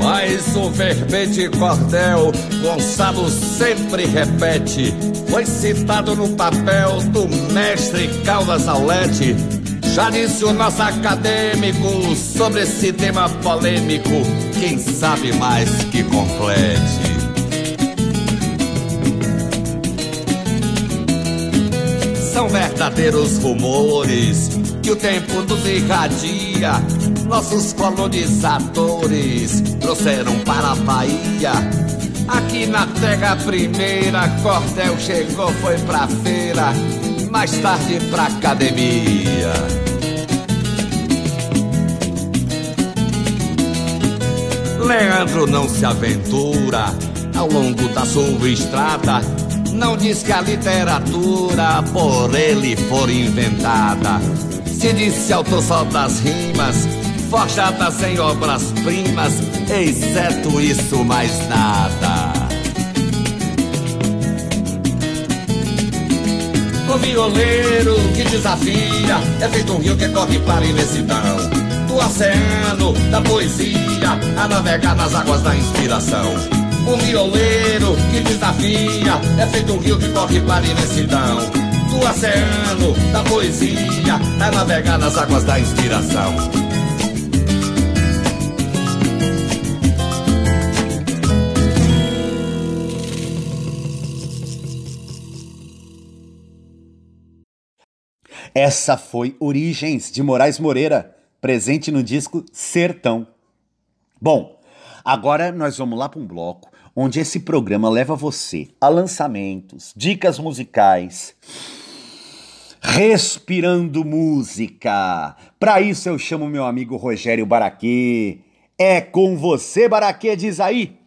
Mas o verbete cordel, Gonçalo sempre repete, foi citado no papel do mestre Caldas Aulete. Já disse o nosso acadêmico sobre esse tema polêmico, quem sabe mais que complete. São verdadeiros rumores que o tempo nos irradia. Nossos colonizadores trouxeram para a Bahia. Aqui na terra primeira, Cordel chegou, foi pra feira, mais tarde pra academia. Leandro não se aventura ao longo da sua estrada. Não diz que a literatura por ele for inventada. Se disse autor só das rimas, forjadas em obras-primas, exceto isso mais nada. O violeiro que desafia é feito um rio que corre para a imensidão. Do oceano, da poesia, a navegar nas águas da inspiração. Um violeiro que desafia, é feito um rio que corre para a imensidão. Do oceano, da poesia, é navegar nas águas da inspiração. Essa foi Origens de Moraes Moreira, presente no disco Sertão. Bom, agora nós vamos lá para um bloco onde esse programa leva você a lançamentos, dicas musicais, respirando música. Para isso eu chamo meu amigo Rogério Baraquê. É com você, Baraquê, diz aí.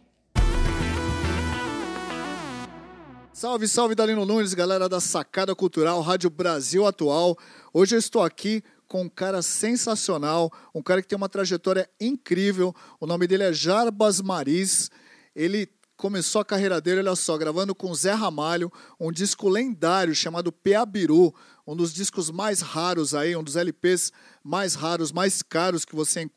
Salve, salve, Dalino Nunes, galera da Sacada Cultural, Rádio Brasil Atual. Hoje eu estou aqui com um cara sensacional, um cara que tem uma trajetória incrível. O nome dele é Jarbas Maris. Ele começou a carreira dele, olha só, gravando com Zé Ramalho, um disco lendário chamado Peabiru, um dos discos mais raros aí, um dos LPs mais raros, mais caros que você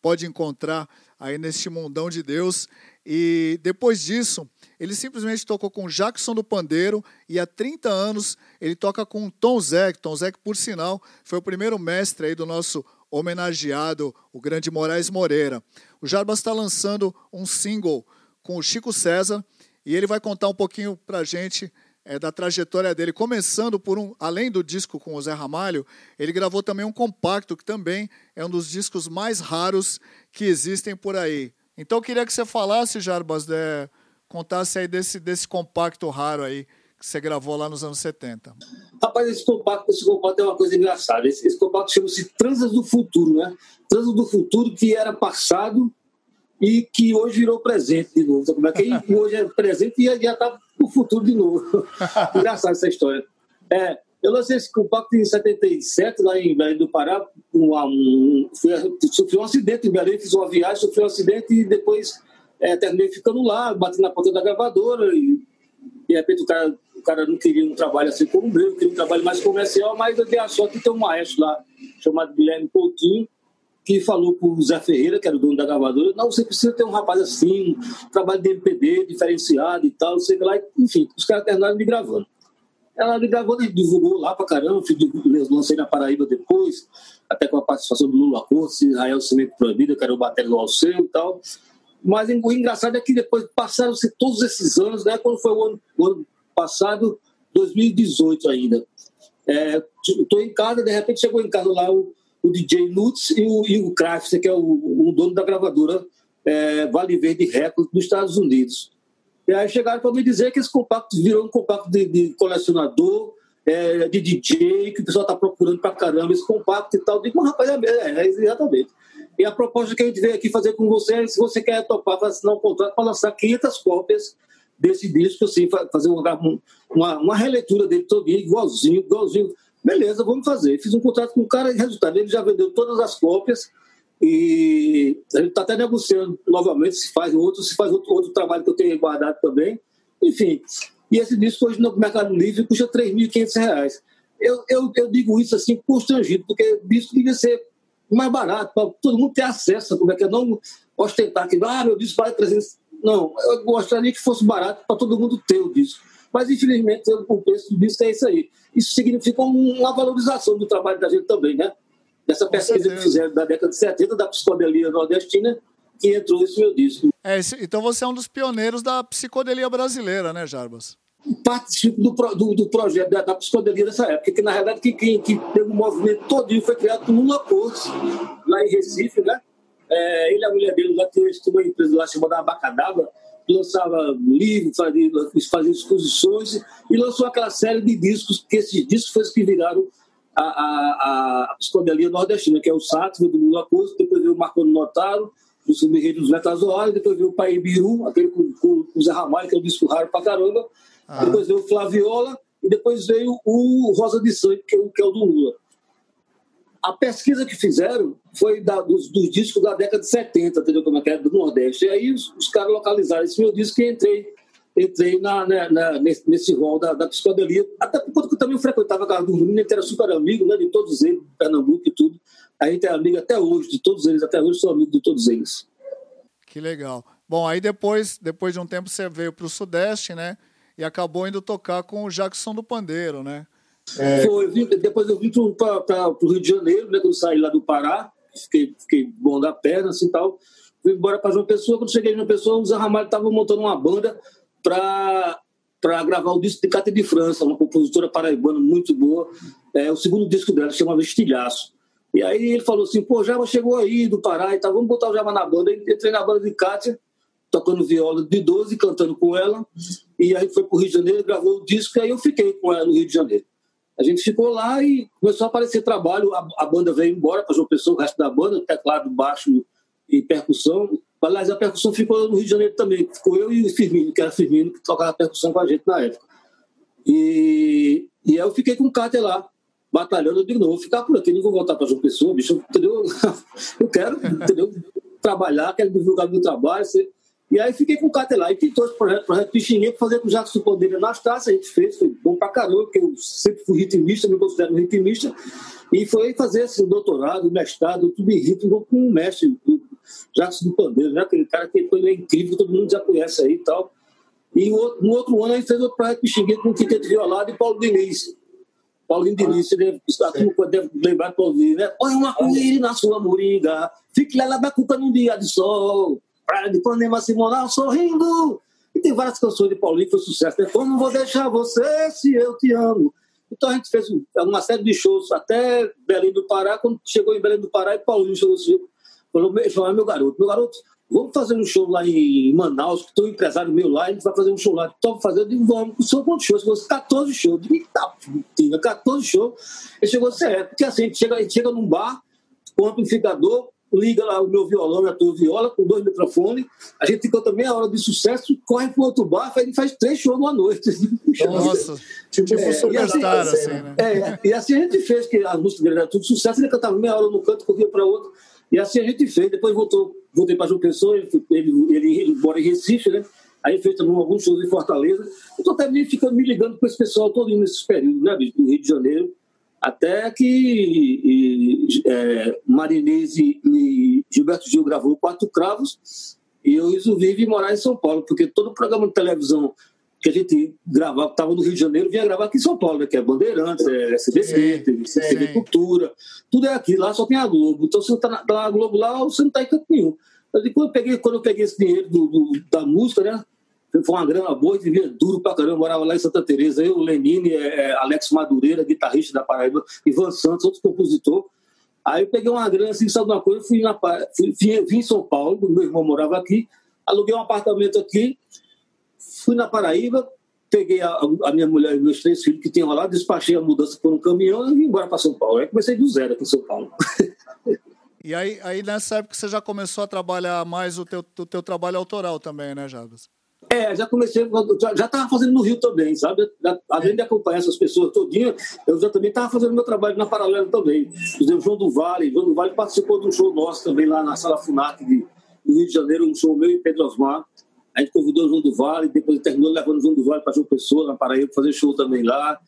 pode encontrar aí neste mundão de Deus. E depois disso, ele simplesmente tocou com Jackson do Pandeiro e há 30 anos ele toca com Tom Zé. Tom Zé, por sinal, foi o primeiro mestre aí do nosso homenageado, o grande Moraes Moreira. O Jarbas está lançando um single com o Chico César e ele vai contar um pouquinho para a gente é, da trajetória dele, começando por um, além do disco com o Zé Ramalho, ele gravou também um compacto que também é um dos discos mais raros que existem por aí. Então eu queria que você falasse, Jarbas, de, contasse aí desse, desse compacto raro aí que você gravou lá nos anos 70. Rapaz, esse compacto, esse compacto é uma coisa engraçada. Esse, esse compacto chama-se Transas do Futuro, né? Transas do Futuro que era passado e que hoje virou presente de novo. Como é que é? hoje é presente e já está no futuro de novo. Engraçado essa história. É, eu lancei esse compacto em 77, lá em Belém do Pará. Um, um, sofri um acidente em Belém, fiz uma viagem, sofri um acidente e depois é, terminei ficando lá, bati na porta da gravadora e de repente o cara, o cara não queria um trabalho assim como o meu, queria um trabalho mais comercial, mas eu dei a sorte de ter um maestro lá chamado Guilherme Coutinho, que falou com o Zé Ferreira, que era o dono da gravadora, não, você precisa ter um rapaz assim, um trabalho de MPB, diferenciado e tal, sei lá, enfim, os caras terminaram me gravando. Ela gravou, divulgou lá pra caramba, lancei na Paraíba depois, até com a participação do Lula Cortes, Israel Cimento Proibido, que era o bater do Alceu e tal. Mas o engraçado é que depois passaram-se todos esses anos, né? Quando foi o ano, o ano passado, 2018 ainda. Estou é, em casa, de repente chegou em casa lá o, o DJ Lutz e o, e o Kraft, que é o, o dono da gravadora é, Vale Verde Records dos Estados Unidos. E aí chegaram para me dizer que esse compacto virou um compacto de, de colecionador, é, de DJ, que o pessoal está procurando para caramba esse compacto e tal. Eu digo, mas rapaz, é, é, é exatamente. E a proposta que a gente veio aqui fazer com você é se você quer topar, assinar um contrato para lançar 500 cópias desse disco, assim, fazer uma, uma, uma releitura dele todinho, igualzinho, igualzinho. Beleza, vamos fazer. Fiz um contrato com o cara e resultado, ele já vendeu todas as cópias e a gente está até negociando novamente se faz outro, se faz outro, outro trabalho que eu tenho guardado também. Enfim, e esse disco hoje no Mercado Livre custa R$ 3.500. Eu, eu, eu digo isso assim constrangido, porque disco devia ser mais barato, para todo mundo ter acesso, como é que é, não ostentar que, ah, meu disco vale 300. Não, eu gostaria que fosse barato para todo mundo ter o disco. Mas, infelizmente, o preço do disco é isso aí. Isso significa uma valorização do trabalho da gente também, né? Dessa pesquisa que fizeram da década de 70 da psicodelia nordestina, que entrou esse meu disco. É, então você é um dos pioneiros da psicodelia brasileira, né, Jarbas? participo do, do, do projeto da, da, psicodelia dessa época, que na verdade quem, quem, quem teve o movimento todinho foi criado por Lula Cortes, lá em Recife, né? É, ele e a mulher dele lá tinha uma empresa lá chamada Abacadabra, que lançava livros, fazia, fazia exposições e lançou aquela série de discos, que esses discos foram os que viraram a, a, a psicodelia nordestina, que é o Sátiro do Lula Cortes, depois veio o Marconi Notaro, do Subreino dos Metazoários, depois veio o Pai Biru, aquele com, com, o Zé Ramalho, que é um disco raro pra caramba, ah. Depois veio o Flaviola e depois veio o Rosa de Sangue, que é o, que é o do Lula. A pesquisa que fizeram foi da, dos, dos, discos da década de 70, entendeu como é que é, do Nordeste. E aí os, os caras localizaram esse meu disco e entrei, entrei na, na, na nesse, nesse rol da, da psicodelia. Até porque eu também frequentava a casa do menino, que era super amigo né, de todos eles, Pernambuco e tudo. A gente é amigo até hoje, de todos eles, até hoje sou amigo de todos eles. Que legal. Bom, aí depois, depois de um tempo você veio para o Sudeste, né? E acabou indo tocar com o Jackson do Pandeiro, né? É... Foi, eu vim, depois eu vim para o Rio de Janeiro, né? Quando saí lá do Pará, fiquei, fiquei bom da perna, assim tal. Fui embora para João Pessoa. Quando cheguei em João Pessoa, o Zé Ramalho estava montando uma banda para gravar o disco de Cátia de França, uma compositora paraibana muito boa. É, o segundo disco dela chama Estilhaço. E aí ele falou assim, pô, Java chegou aí do Pará e tal, vamos botar o Java na banda. Eu entrei na banda de Cátia, tocando viola de 12, cantando com ela. E aí foi para o Rio de Janeiro, gravou o disco, e aí eu fiquei com ela no Rio de Janeiro. A gente ficou lá e começou a aparecer trabalho. A, a banda veio embora para João Pessoa, o resto da banda, teclado, baixo e percussão. Aliás, a percussão ficou no Rio de Janeiro também. Ficou eu e o Firmino, que era Firmino, que tocava percussão com a gente na época. E, e aí eu fiquei com o Cáter lá, batalhando. Eu digo, não, vou ficar por aqui, não vou voltar para João Pessoa, bicho, entendeu? Eu quero, entendeu? Trabalhar, quero divulgar meu trabalho. E aí fiquei com o Cáter lá. E pintou esse projeto, projeto Pixinguinha, para fazer com o Jacques Supondeira nas taças. A gente fez, foi bom pra caramba, porque eu sempre fui ritmista, me considero um ritmista. E foi fazer assim, doutorado, mestrado, tudo em ritmo com um mestre, Jacques do Pandeiro, né? aquele cara que foi é incrível, todo mundo já conhece aí e tal. E no outro ano a gente fez outro projeto Pixinguinha com Quinteto Violado e Paulo Diniz. Paulinho Diniz, você deve, deve lembrar de Paulo Diniz, né? Põe uma coelho na sua moringa, fique lá da cuca num dia de sol, praia de Panema Simonal sorrindo. E tem várias canções de Paulinho que foi sucesso, né? Como vou deixar você se eu te amo? Então a gente fez uma série de shows até Belém do Pará. Quando chegou em Belém do Pará, e Paulinho chegou assim, falou: meu, meu garoto, meu garoto, vamos fazer um show lá em Manaus, que tem um empresário meu lá, a gente vai fazer um show lá. Estou fazendo, digo, vamos, o quantos shows? Você 14 shows. Eu tá, 14 shows. Ele chegou assim, é, porque assim, a gente chega, a gente chega num bar, com um amplificador, liga lá o meu violão e a tua viola com dois microfones, a gente fica também a hora de sucesso, corre para outro bar, ele faz três shows numa noite. Nossa, tipo é, superstar, assim, assim, né? É, e assim a gente fez, que a música dele era tudo sucesso, ele cantava meia hora no canto, corria para outro, e assim a gente fez, depois voltou, voltei para João Pessoa, ele, ele, ele mora em Recife, né? Aí fez também alguns shows em Fortaleza. Eu até me, ficando me ligando com esse pessoal todo nesses períodos, né, do Rio de Janeiro até que e, é, Marinese e Gilberto Gil gravou Quatro Cravos e eu resolvi vir morar em São Paulo, porque todo programa de televisão que a gente gravava, estava no Rio de Janeiro, vinha gravar aqui em São Paulo, né, que é Bandeirantes, é SBC, TV, TV Cultura, tudo é aqui, lá só tem a Globo. Então, se você está na, na Globo lá, você não está em canto nenhum. Quando eu peguei, quando eu peguei esse dinheiro do, do, da música, né, foi uma grana boa, vivia duro pra caramba, morava lá em Santa Teresa, eu, Lenine, é, é, Alex Madureira, guitarrista da Paraíba, Ivan Santos, outro compositor. Aí eu peguei uma grana, assim, sabe uma coisa, fui, na, fui, vim em São Paulo, meu irmão morava aqui, aluguei um apartamento aqui, fui na Paraíba, peguei a, a, minha mulher e meus três filhos que tinham lá, despachei a mudança por um caminhão e vim embora para São Paulo. Aí comecei do zero aqui em São Paulo. E aí, aí nessa época você já começou a trabalhar mais o teu, o teu trabalho autoral também, né, Jabas? É, já comecei, já estava fazendo no Rio também, sabe? Já, além de acompanhar essas pessoas todinha, eu já também estava fazendo meu trabalho na Paralela também. Por exemplo, João do Vale, João do Vale participou de um show nosso também lá na Sala Funac de, do Rio de Janeiro, um show meu e Pedro Osmar. A gente convidou o João do Vale, depois terminou levando o João do Vale para João Pessoa, na Paraíba, para fazer show também lá.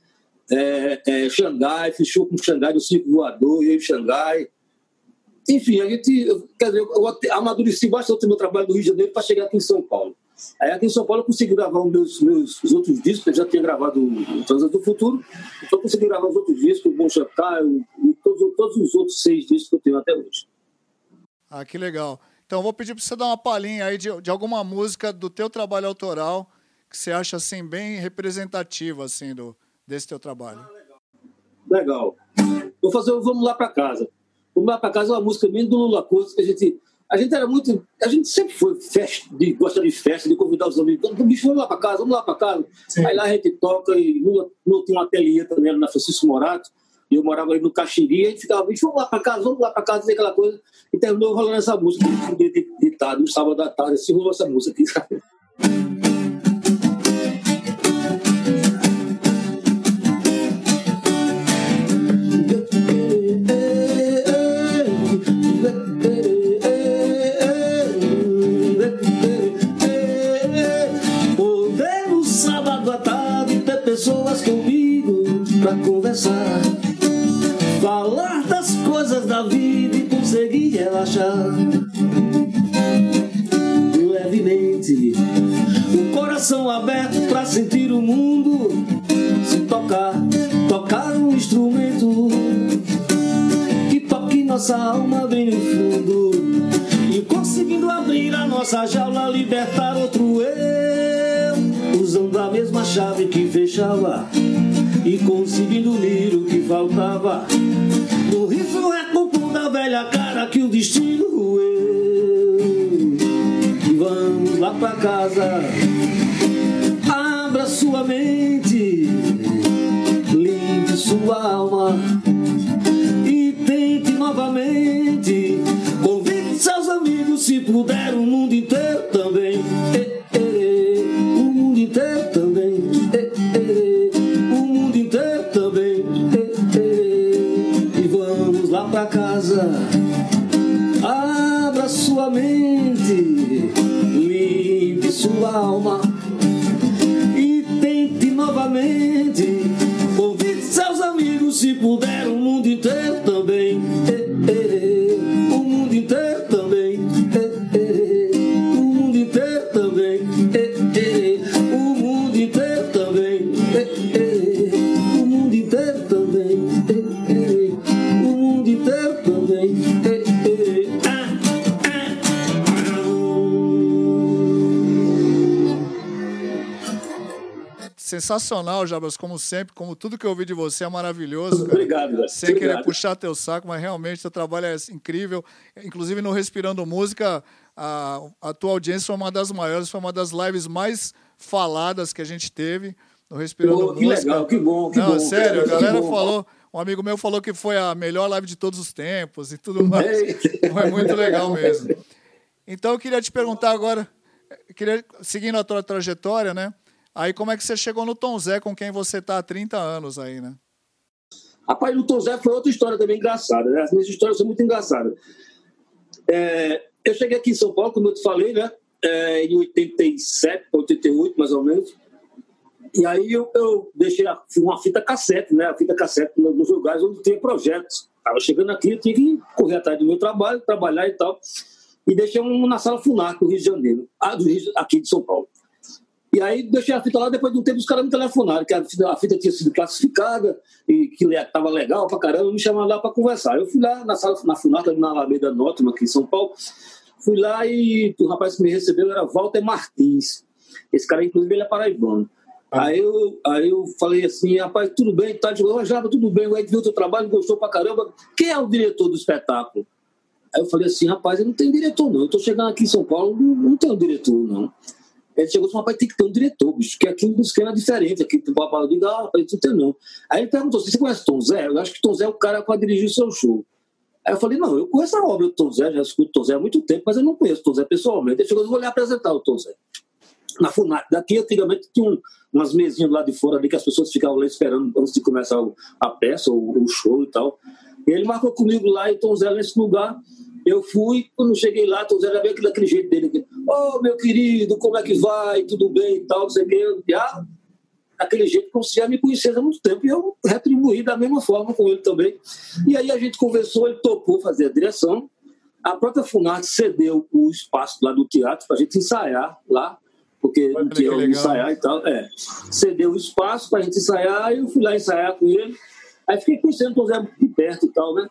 É, é, Xangai, fiz show com Xangai no Circo Voador, eu e Xangai. Enfim, a gente, quer dizer, eu amadureci bastante o meu trabalho do Rio de Janeiro para chegar aqui em São Paulo. Aí aqui em São Paulo eu consegui gravar os meus, meus os outros discos, eu já tinha gravado o Transas do Futuro, então eu consegui gravar os outros discos, o Bom Chantar, e todos, todos os outros seis discos que eu tenho até hoje. Ah, que legal. Então vou pedir para você dar uma palhinha aí de, de alguma música do teu trabalho autoral que você acha assim bem representativa assim do desse teu trabalho. Ah, legal. legal. Vou fazer o Vamos lá para casa. Vamos lá para casa é uma música minha do Lula Costa que a gente a gente era muito. A gente sempre foi festa, de, gosta de festa, de convidar os amigos. Então, bicho, vamos lá para casa, vamos lá para casa. Sim. Aí lá a gente toca e Lula, Lula tinha um ateliê também na Francisco Morato. E eu morava ali no Caxiri, a gente ficava, bicho, vamos lá para casa, vamos lá para casa, aquela coisa. E terminou rolando essa música de, de, de, de tarde, no sábado à tarde, assim, rolou essa música aqui, sabe? Conversar, falar das coisas da vida e conseguir relaxar. Levemente aberto pra sentir o mundo. Se tocar, tocar um instrumento que toque nossa alma bem no fundo. E conseguindo abrir a nossa jaula, libertar outro eu. Usando a mesma chave que fechava e conseguindo unir o que faltava. No riso é da velha cara que o destino roeu. Vamos lá pra casa, abra sua mente, limpe sua alma e tente novamente. Convide seus amigos se puder, o mundo inteiro também. o mundo inteiro também. Sensacional, Jabas, como sempre, como tudo que eu ouvi de você é maravilhoso. Cara. Obrigado, velho. Sem querer Obrigado. puxar teu saco, mas realmente seu trabalho é incrível. Inclusive no Respirando Música, a, a tua audiência foi uma das maiores, foi uma das lives mais faladas que a gente teve no Respirando Pô, que Música. legal, que bom, que Não, bom, sério, a que galera bom. falou. Um amigo meu falou que foi a melhor live de todos os tempos e tudo mais. Foi muito legal mesmo. Então eu queria te perguntar agora, queria, seguindo a tua trajetória, né? Aí como é que você chegou no Tom Zé, com quem você tá há 30 anos aí, né? Rapaz, o Tom Zé foi outra história também engraçada, né? As minhas histórias são muito engraçadas. É, eu cheguei aqui em São Paulo, como eu te falei, né? É, em 87, 88, mais ou menos. E aí eu, eu deixei a- uma fita cassete, né? A fita cassete no- nos lugares onde tinha projetos. Estava chegando aqui, eu tinha que correr atrás do meu trabalho, trabalhar e tal. E deixei um na sala Funarco, do Rio de Janeiro. Ah, do Rio, aqui de São Paulo. E aí deixei a fita lá, depois de um tempo os caras me telefonaram, que a fita, a fita tinha sido classificada e que estava legal pra caramba, me chamaram lá para conversar. Eu fui lá na sala, na Funarca, na Alameda Norte, aqui em São Paulo, fui lá e o rapaz que me recebeu era Walter Martins. Esse cara, inclusive, ele é paraibano. Aí eu, aí eu falei assim, rapaz, tudo bem, tá de boa, tudo bem, o Ed viu o teu trabalho, gostou pra caramba. Quem é o diretor do espetáculo? Aí eu falei assim, rapaz, eu não tenho diretor, não. Eu tô chegando aqui em São Paulo, não, não tenho diretor, não. Ele chegou e falou, rapaz, tem que ter um diretor, bicho, que aqui o esquema é diferente. Aqui o papai eu digo, ah, rapaz, não tem não. Aí ele perguntou você conhece Tom Zé? Eu acho que Tom Zé é o cara para dirigir o seu show. Aí eu falei, não, eu conheço a obra do Tom Zé, já escuto Tom Zé há muito tempo, mas eu não conheço Tom Zé pessoalmente. Ele chegou e vou lhe apresentar o Tom Zé. Na FUNAC, daqui antigamente tinha um, umas mesinhas lado de fora ali que as pessoas ficavam lá esperando antes de começar a peça, o, o show e tal. E ele marcou comigo lá em Tom Zé, nesse lugar. Eu fui, quando cheguei lá, Tom Zé já veio aquele, daquele jeito dele. Ô, meu querido, como é que vai? Tudo bem e tal, não sei o quê. Já, daquele jeito, como se já me conhecesse há muito tempo. E eu retribuí da mesma forma com ele também. E aí a gente conversou, ele topou fazer a direção. A própria Funarte cedeu o espaço lá do teatro para a gente ensaiar lá, porque não tinha onde ensaiar e tal. É, cedeu o espaço para a gente ensaiar, e eu fui lá ensaiar com ele. Aí fiquei conhecendo o Zé de perto e tal, né?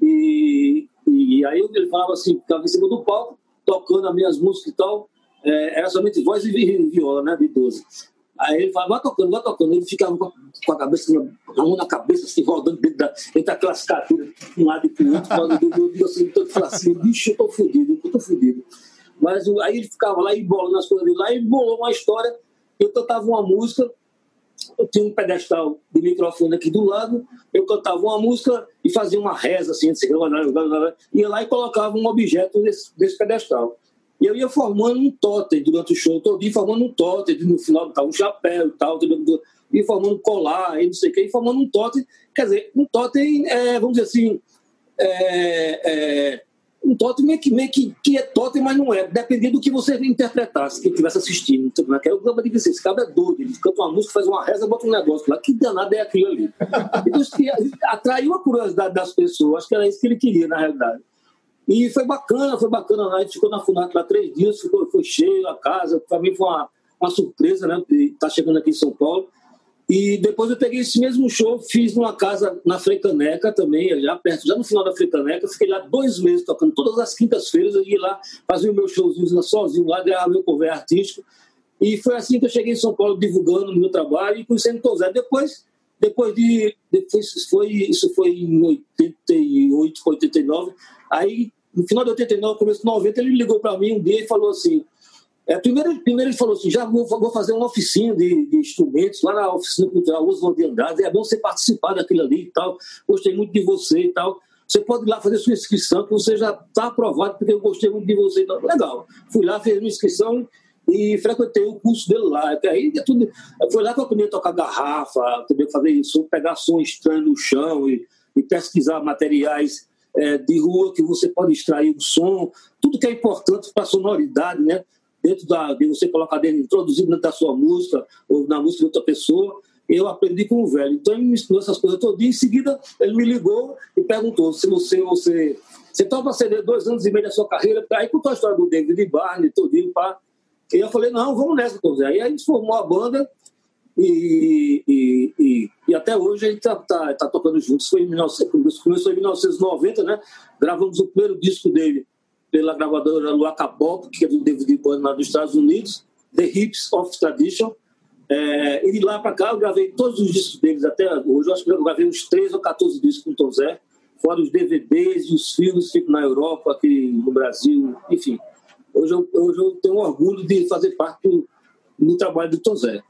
E, e aí ele falava assim, ficava em cima do palco, tocando as minhas músicas e tal. É, era somente voz e vi- viola, né? De 12. Aí ele falava, vai tocando, vai tocando. Ele ficava com a, cabeça, a mão na cabeça, assim, rodando dentro da, entre aquelas caduras, de um lado e pro outro, falando, eu, eu, assim, todo assim, bicho, eu tô fudido, eu tô fudido. Mas o- aí ele ficava lá e bolando as coisas dele lá, e bolou uma história. Eu cantava uma música, eu tinha um pedestal de microfone aqui do lado, eu cantava uma música e fazia uma reza assim, assim, ia lá e colocava um objeto nesse, nesse pedestal. E eu ia formando um totem durante o show todo, ia formando um totem, no final estava um chapéu e tal, ia formando colar, e não sei o que, e formando um totem, quer dizer, um totem, é, vamos dizer assim, é, é, um totem meio que, meio que, que é totem, mas não é. Dependendo do que você interpretasse, quem estivesse assistindo. Então, né? que é o Gamba de esse cara é doido. Ele canta uma música, faz uma reza, bota um negócio lá. Que danado é aquilo ali? Então, isso atraiu a curiosidade das pessoas. Acho que era isso que ele queria, na realidade. E foi bacana, foi bacana. A gente ficou na FUNAC lá três dias, ficou, foi cheio a casa. Para mim foi uma, uma surpresa, né? Tá chegando aqui em São Paulo. E depois eu peguei esse mesmo show, fiz numa casa na Frecaneca também, já perto, já no final da Frecaneca. Fiquei lá dois meses tocando todas as quintas-feiras. Eu ia lá, fazia o meu showzinho sozinho lá, ganhava meu cover artístico. E foi assim que eu cheguei em São Paulo, divulgando o meu trabalho e conhecendo o Zé. Depois, depois de. Depois foi, isso foi em 88, 89. Aí, no final de 89, começo de 90, ele ligou para mim um dia e falou assim: é, primeiro, primeiro ele falou assim, já vou, vou fazer uma oficina de, de, instrumentos lá na oficina cultural Oswald de Andrade, é bom você participar daquilo ali e tal, gostei muito de você e tal. Você pode ir lá fazer sua inscrição, que você já está aprovado, porque eu gostei muito de você e tal. Legal. Fui lá, fiz minha inscrição e frequentei o curso dele lá. Aí, é tudo, foi lá que eu aprendi a tocar garrafa, também fazer isso, pegar som estranho no chão e, e pesquisar materiais é, de rua que você pode extrair o som, tudo que é importante para a sonoridade, né? Dentro da, de você colocar dentro, introduzido dentro da sua música ou na música de outra pessoa, eu aprendi com o velho. Então ele me ensinou essas coisas todo. Em seguida, ele me ligou e perguntou se você, você, você topa ceder dois anos e meio da sua carreira. Aí contou a história do David Barney, todinho, pá. E eu falei, não, vamos nessa, Zé. Aí a gente formou a banda e, e, e, e até hoje a gente está tá, tá tocando juntos. Foi em 19, começou em 1990, né? Gravamos o primeiro disco dele pela gravadora Luaca que é do David Byrne lá dos Estados Unidos, The Hips of Tradition. É, e de lá para cá eu gravei todos os discos deles até hoje. Eu acho que eu gravei uns 13 ou 14 discos com o Tom Zé, fora os DVDs e os filmes que na Europa, aqui no Brasil, enfim. Hoje eu, hoje eu tenho orgulho de fazer parte do, do trabalho do Tom Zé.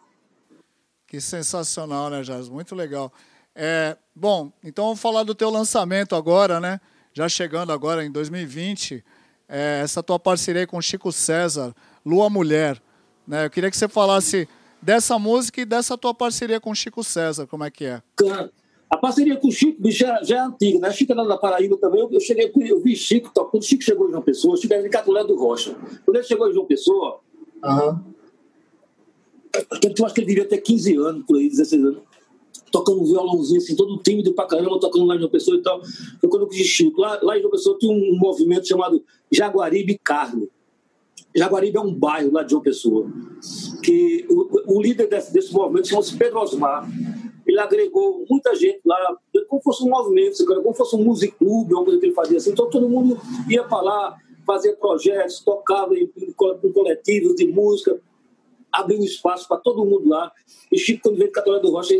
Que sensacional, né, Jazz? Muito legal. É, bom, então vamos falar do teu lançamento agora, né? Já chegando agora em 2020 é, essa tua parceria com Chico César, Lua Mulher. Né? Eu queria que você falasse dessa música e dessa tua parceria com Chico César, como é que é? A parceria com o Chico já, já é antiga, né? Chico era da Paraíba também. Eu, cheguei, eu vi Chico, quando Chico chegou em João Pessoa, Chico era de Catulé do Rocha. Quando ele chegou em João Pessoa, uhum. eu acho que ele devia ter 15 anos, por aí, 16 anos tocando um violãozinho assim, todo tímido pra caramba, tocando lá em João Pessoa e tal. Foi quando eu fiz Chico. Lá, lá em João Pessoa tinha um movimento chamado Jaguaribe Carne. Jaguaribe é um bairro lá de João Pessoa. Que o, o líder desse, desse movimento chama-se Pedro Osmar. Ele agregou muita gente lá, como fosse um movimento, como fosse um music club, uma coisa que ele fazia assim. Então todo mundo ia para lá, fazia projetos, tocava em, em coletivos de música abriu espaço para todo mundo lá. E Chico, quando veio de Católica do Rocha,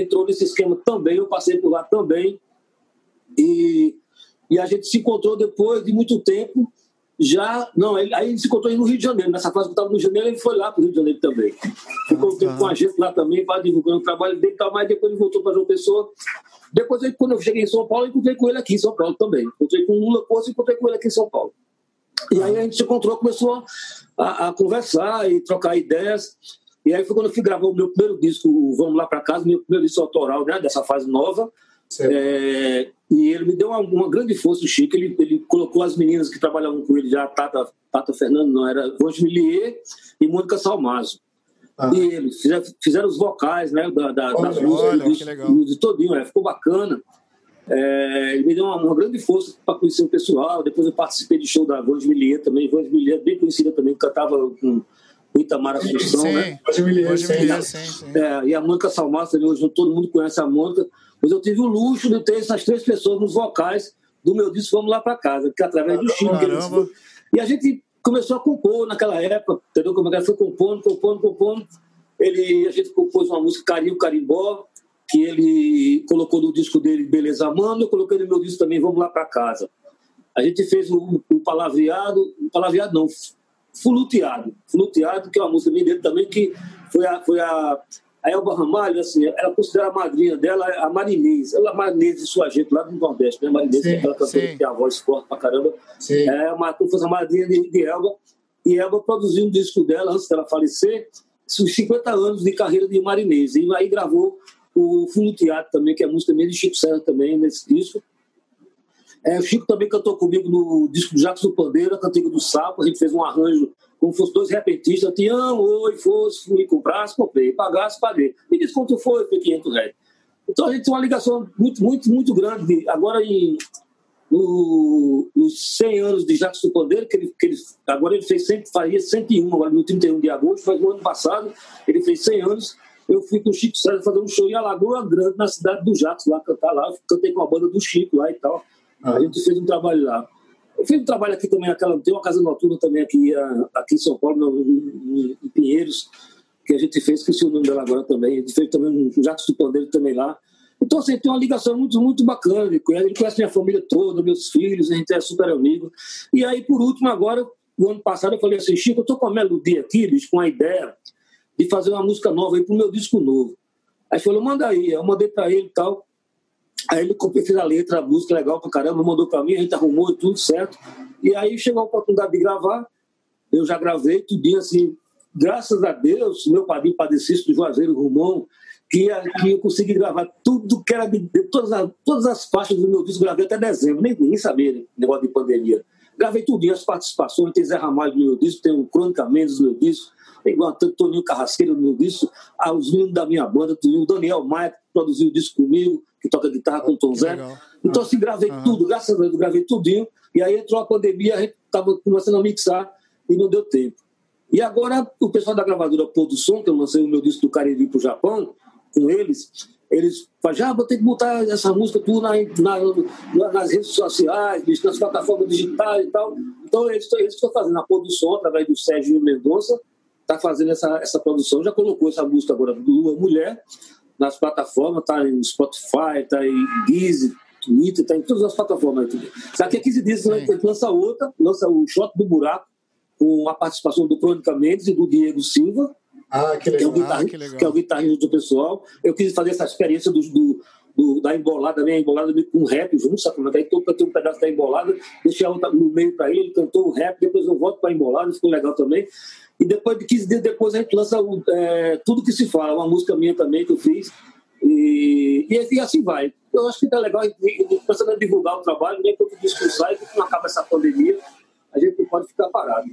entrou nesse esquema também, eu passei por lá também. E, e a gente se encontrou depois de muito tempo, já. Não, ele, aí ele se encontrou no Rio de Janeiro. Nessa fase que eu estava no Rio de Janeiro, ele foi lá para o Rio de Janeiro também. Ficou um tempo com a gente lá também, para divulgando o trabalho dele e tal, mas depois ele voltou para João Pessoa. Depois, quando eu cheguei em São Paulo, eu encontrei com ele aqui em São Paulo também. Encontrei com o Lula Costa e encontrei com ele aqui em São Paulo. E aí a gente se encontrou, começou a, a, conversar e trocar ideias. E aí foi quando eu fui gravar o meu primeiro disco, Vamos Lá para Casa, meu primeiro disco autoral né, dessa fase nova. É, e ele me deu uma, uma, grande força, o Chico. Ele, ele colocou as meninas que trabalhavam com ele já, Tata, Tata Fernando, não, era Vange Millier e Mônica Salmazo. Ah. E eles fizeram, fizeram, os vocais né, da, da, olha, das músicas, do, do, todinho, é, ficou bacana. É, ele me deu uma, uma grande força para conhecer o pessoal. Depois eu participei de show da Vans Millier também. Vans Millier, bem conhecida também, cantava com o Itamar Assunção, sim, né? Vans Millier, sim, sim, sim. É, e a Mônica Salmassa também, hoje todo mundo conhece a Mônica. Mas eu tive o luxo de ter essas três pessoas nos vocais do meu disco Vamos Lá para Casa, que é através do Chico. E a gente começou a compor naquela época, entendeu? Como é que foi compondo, compondo, compondo. Ele, a gente compôs uma música Carinho Carimbó, que ele colocou no disco dele Beleza Mano, eu coloquei no meu disco também Vamos Lá para Casa. A gente fez um, um palavreado, um palavreado não, fluteado, fluteado, que é uma música minha dele também, que foi a, foi a, a Elba Ramalho, assim, ela considera a madrinha dela a Marinês, ela é Marinês e sua gente lá do Nordeste, né? Marinês, sim, que é aquela cantora que tem a voz forte pra caramba. Sim. É uma, como fosse a madrinha de, de Elba, e Elba produziu um disco dela antes dela falecer, os 50 anos de carreira de Marinês, e aí gravou o Fundo Teatro também, que é música minha de Chico Serra também nesse disco. É, o Chico também cantou comigo no disco do Pandeiro, a Cantiga do Sapo. A gente fez um arranjo como fosse dois repentistas. Te amo, oi, fosse, fui, comprasse, comprei, pagasse, paguei. Me diz quanto foi, foi 500 reais. Então a gente tem uma ligação muito, muito, muito grande. Agora, em, no, nos 100 anos de do Pandeiro, que ele, que ele, agora ele fez sempre, faria 101, agora no 31 de agosto, faz no ano passado, ele fez 100 anos, eu fui com o Chico César fazer um show em Alagoa Grande, na cidade do Jacques, lá cantar lá, cantei com a banda do Chico lá e tal, a gente fez um trabalho lá. Eu fiz um trabalho aqui também, aquela, tem uma casa noturna também aqui, aqui em São Paulo, no, em Pinheiros, que a gente fez, esqueci o nome dela agora também, a gente fez também um Jacques do Pandeiro também lá, então, assim, tem uma ligação muito, muito bacana. Ele conhece, ele conhece minha família toda, meus filhos, a gente é super amigo. E aí, por último, agora, o ano passado, eu falei assim: Chico, eu tô com a melodia aqui, bicho, com a ideia de fazer uma música nova aí pro meu disco novo. Aí falou: manda aí. Eu mandei para ele e tal. Aí ele fez a letra, a música legal pra caramba, mandou para mim, a gente arrumou tudo certo. E aí chegou a oportunidade de gravar. Eu já gravei tudinho assim. Graças a Deus, meu padrinho padecista do Juazeiro Romão, que, que eu consegui gravar tudo que era de, todas, as, todas as faixas do meu disco, gravei até dezembro, nem, nem sabia né, negócio de pandemia. Gravei tudo, as participações, tem Zé Ramalho no meu disco, tem o Crônica Mendes no meu disco, tem o Toninho Carrasqueiro no meu disco, ah, os meninos da minha banda, o Daniel Maia, que produziu o disco comigo, que toca guitarra com o Tom Zé. Então, assim, gravei uhum. tudo, graças a Deus, gravei tudinho, e aí entrou a pandemia, a gente estava começando a mixar e não deu tempo. E agora, o pessoal da gravadora Som, que eu lancei o meu disco do Cariri para o Japão, com eles, eles falam, já vou ter que botar essa música tudo na, na, nas redes sociais, nas plataformas digitais e tal. Então, eles, eles estão fazendo a produção através do Sérgio Mendonça, está fazendo essa, essa produção, já colocou essa música agora do Lua Mulher nas plataformas, está em Spotify, está em Deezer, Twitter, está em todas as plataformas. Daqui a 15 dias a gente lança outra, lança o Shot do Buraco, com a participação do Crônica Mendes e do Diego Silva, ah, que, que, é o ah, que, que é o guitarrista do pessoal. Eu quis fazer essa experiência do, do, do da embolada, minha embolada com rap junto, sabe? Aí tô, eu um pedaço da embolada, deixei a outra no meio para ele, ele cantou o rap, depois eu volto para a embolada, ficou legal também. E depois de 15 dias depois a gente lança o, é, Tudo Que Se Fala, uma música minha também que eu fiz. E, e, e assim vai. Eu acho que tá legal, pensando em divulgar o trabalho, nem que eu discursar e que não acaba essa pandemia, a gente não pode ficar parado.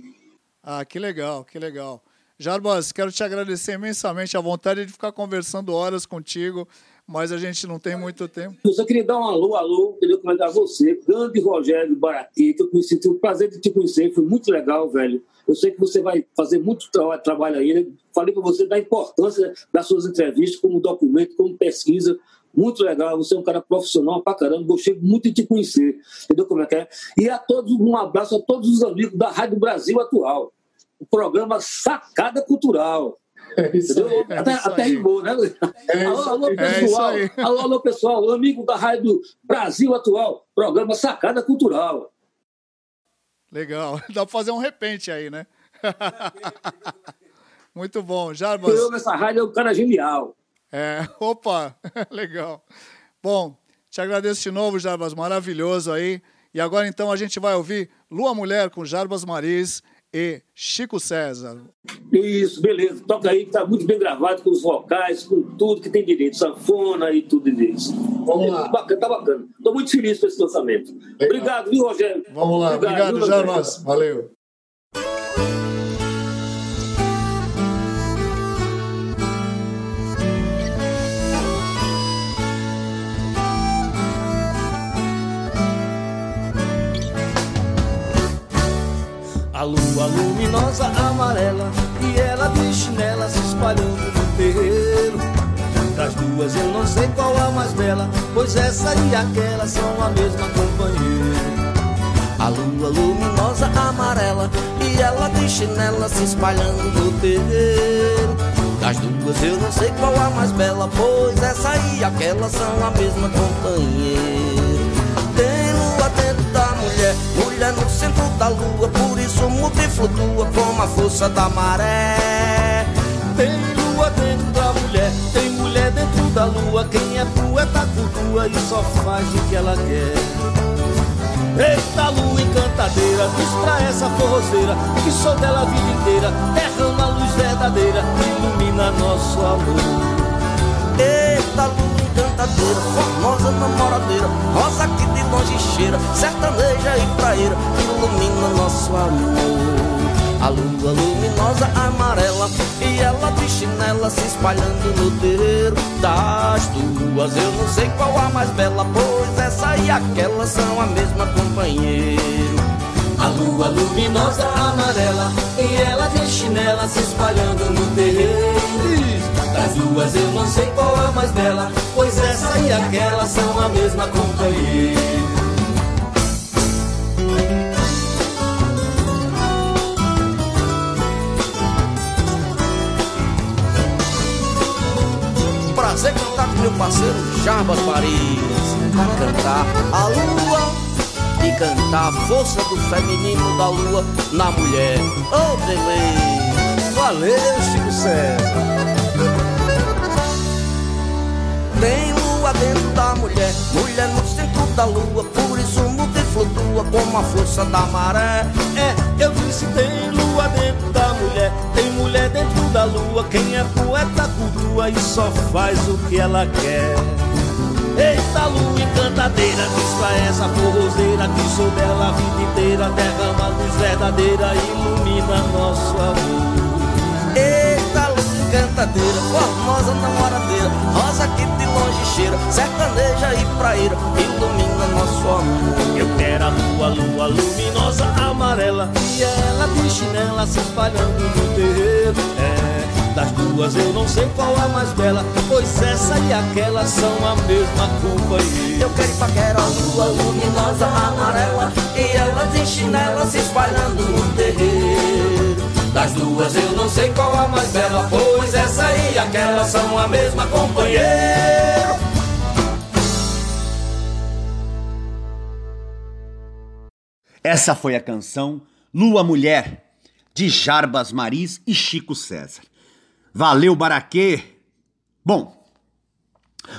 Ah, que legal, que legal. Jarbas, quero te agradecer imensamente a vontade de ficar conversando horas contigo, mas a gente não tem muito tempo. Eu só queria dar um alô, alô, queria comentar você, grande Rogério Baraqui, que eu conheci, tive o prazer de te conhecer, foi muito legal, velho. Eu sei que você vai fazer muito tra trabalho aí, né? falei para você da importância das suas entrevistas como documento, como pesquisa, muito legal, você é um cara profissional pra caramba, gostei muito de te conhecer, entendeu como é que é? E a todos, um abraço a todos os amigos da Rádio Brasil Atual o programa Sacada Cultural. É isso aí, é até, isso até rimou, né? É alô, alô, é pessoal. É alô, alô, pessoal. Amigo da Rádio Brasil Atual. Programa Sacada Cultural. Legal. Dá pra fazer um repente aí, né? Muito bom. Jarbas. Eu nessa rádio é um cara genial. É, opa, legal. Bom, te agradeço de novo, Jarbas, maravilhoso aí. E agora então a gente vai ouvir Lua Mulher com Jarbas Maris e Chico César. Isso, beleza. Toca aí que tá muito bem gravado com os vocais, com tudo que tem direito, sanfona e tudo isso. Vamos lá. Tá bacana, tá bacana. Tô muito feliz com esse lançamento. Obrigado, viu, Rogério? Vamos lá, obrigado, obrigado Jarmas. Valeu. A lua luminosa amarela e ela de chinela se espalhando no terreiro. Das duas eu não sei qual a mais bela, pois essa e aquela são a mesma companheira. A lua luminosa amarela e ela de chinela se espalhando no terreiro. Das duas eu não sei qual a mais bela, pois essa e aquela são a mesma companheira dentro da mulher, mulher no centro da lua, por isso muda e flutua como a força da maré. Tem lua dentro da mulher, tem mulher dentro da lua, quem é poeta cultua e só faz o que ela quer. Eita lua encantadeira, diz pra essa forrozeira que sou dela a vida inteira, derrama a luz verdadeira, ilumina nosso amor. Eita lua encantadeira, formosa namoradeira, rosa que longe cheira, sertaneja e praeira, ilumina nosso amor. A lua luminosa amarela e ela de chinela se espalhando no terreiro Das duas. Eu não sei qual a mais bela Pois essa e aquela são a mesma companheiro A lua luminosa amarela E ela de chinela se espalhando no terreiro Das duas. Eu não sei qual a mais bela Pois essa e aquela são a mesma companheiro meu parceiro Jarbas Paris. Para cantar a lua e cantar a força do feminino da lua na mulher. Oh, beleza! Valeu, Chico César! Tem lua dentro da mulher, mulher no centro da lua, por isso o mundo flutua como a força da maré. É, eu disse tem lua dentro da mulher, tem mulher dentro da lua. Quem é poeta cultua e só faz o que ela quer. Eita lua encantadeira, pra essa forrozeira que sou dela a vida inteira, derrama luz verdadeira, ilumina nosso amor. Eita lua encantadeira, formosa namoradeira, rosa que de longe cheira, sertaneja e praeira, ilumina nosso amor. Eu quero a lua, lua luminosa, amarela, e ela de chinela se espalhando no terreiro. É, das duas eu não sei qual a mais bela, pois essa e aquela são a mesma companhia. Eu quero paquera, a lua luminosa, amarela, e ela de chinela se espalhando no terreiro. Das duas eu não sei qual a mais bela, pois essa e aquela são a mesma companheiro. Essa foi a canção Lua Mulher, de Jarbas Maris e Chico César. Valeu, Baraquê! Bom,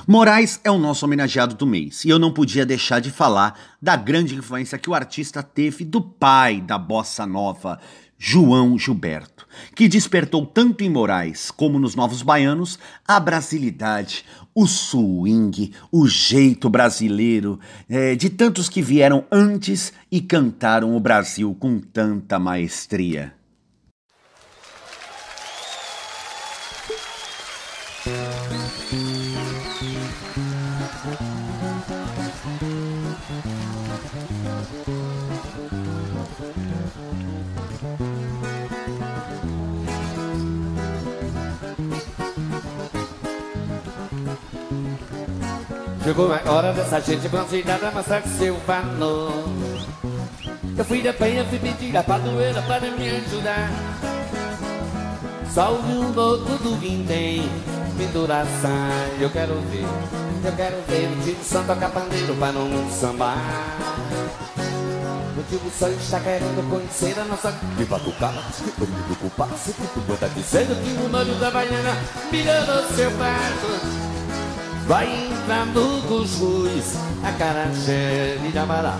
Moraes é o nosso homenageado do mês e eu não podia deixar de falar da grande influência que o artista teve do pai da bossa nova, João Gilberto, que despertou tanto em Moraes como nos Novos Baianos a brasilidade, o swing, o jeito brasileiro é, de tantos que vieram antes e cantaram o Brasil com tanta maestria. Chegou a hora dessa gente mostrar que seu valor. Eu fui da penha, fui pedir a padroeira para me ajudar. Salve o louco do vintém, pendurar saia, eu quero ver. Eu quero ver o tio Santo tocar pandeiro para não sambar. O tio Santo está querendo conhecer a nossa de batucada. Comigo com o passo, que tu tá dizendo que o nome da baiana mirando seu pato. Vai entrar no cuscuz, a cara cheia de amará.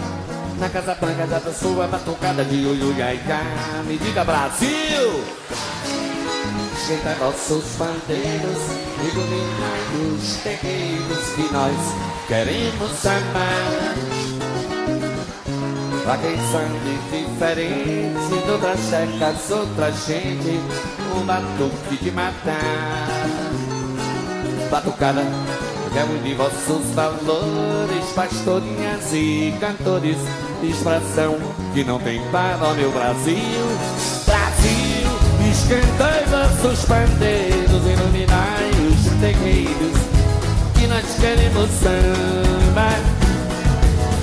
Na Casa Branca da pessoa batucada de e Me diga Brasil! Chega nossos bandeiros, iluminai os terreiros que nós queremos amar. Pra quem sangue diferente, outras checas, outra gente, um batuque de matar. Batucada Quero de vossos valores, pastorinhas e cantores, expressão que não tem para meu Brasil. Brasil, esquentai vossos pandeiros, iluminai os terreiros, que nós queremos samba.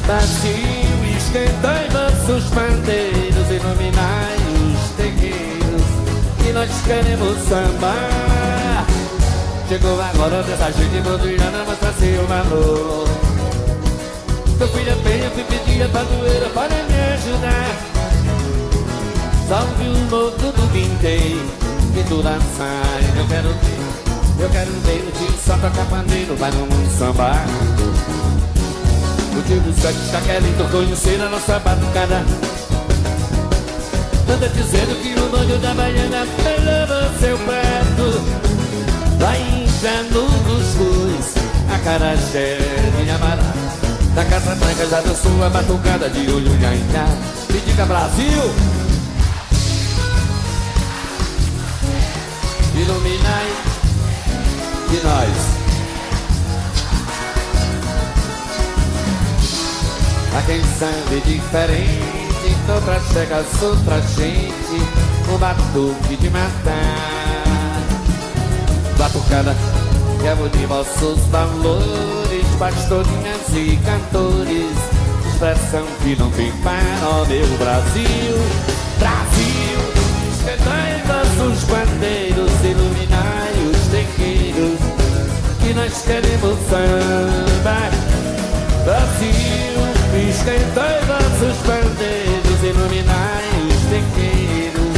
Brasil, esquentai vossos pandeiros, iluminai os terreiros, que nós queremos samba. Chegou agora dessa gente brodilhando, mostra seu valor Meu filho bem, eu fui pedir a padroeira para me ajudar Salve o louco do vintém, tu sai, eu quero ver Eu quero ver o tio só tocar pandeiro, vai no mundo sambar O tio do sangue está querendo conhecer a nossa batucada Anda dizendo que o nome da baiana leva seu prato Vai no cuscuz, a carajé de amará. Da Casa Branca já dançou a batucada de olho nhanhá. Me diga Brasil! Iluminai de nós. A quem sabe diferente, outra chega, outra gente, um batuque de matar. Batucada, de vossos valores, pastorinhas e cantores, expressão que não tem para o meu Brasil. Brasil, esquentai vossos bandeiros, iluminai os terreiros, que nós queremos samba. Brasil, Esquentai vossos bandeiros, iluminai os tequeiros,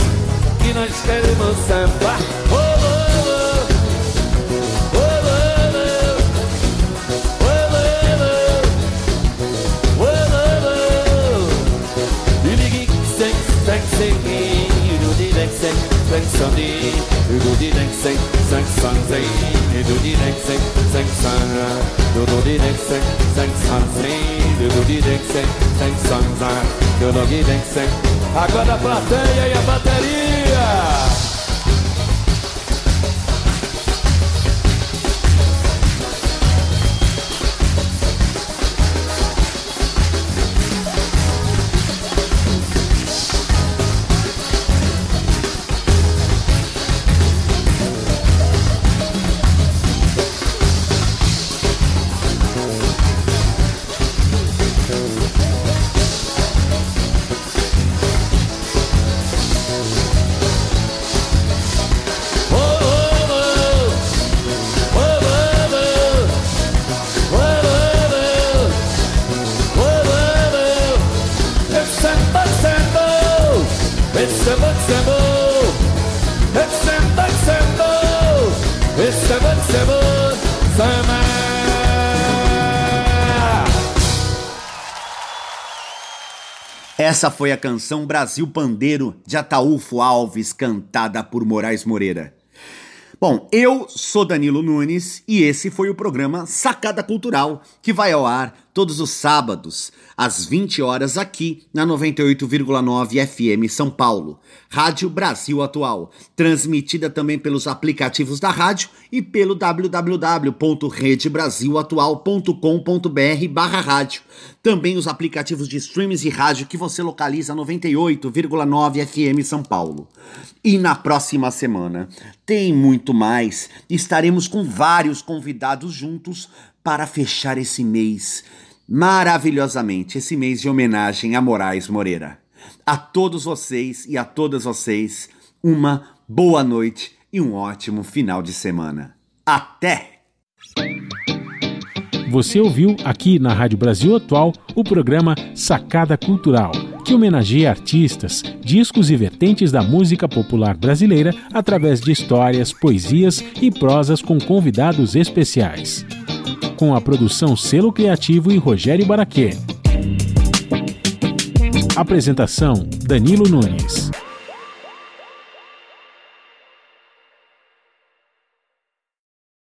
que nós queremos sambar. Agora a plateia e a bateria. Essa foi a canção Brasil Pandeiro de Ataúfo Alves, cantada por Moraes Moreira. Bom, eu sou Danilo Nunes e esse foi o programa Sacada Cultural, que vai ao ar todos os sábados, às 20 horas, aqui na 98,9 FM São Paulo, Rádio Brasil Atual, transmitida também pelos aplicativos da rádio e pelo www.redebrasilatual.com.br barra rádio. Também os aplicativos de streams e rádio que você localiza 98,9 FM São Paulo. E na próxima semana tem muito mais. Estaremos com vários convidados juntos para fechar esse mês maravilhosamente, esse mês de homenagem a Moraes Moreira. A todos vocês e a todas vocês, uma boa noite e um ótimo final de semana. Até! Você ouviu aqui na Rádio Brasil Atual o programa Sacada Cultural, que homenageia artistas, discos e vertentes da música popular brasileira através de histórias, poesias e prosas com convidados especiais com a produção Selo Criativo e Rogério Baraquê. Apresentação: Danilo Nunes.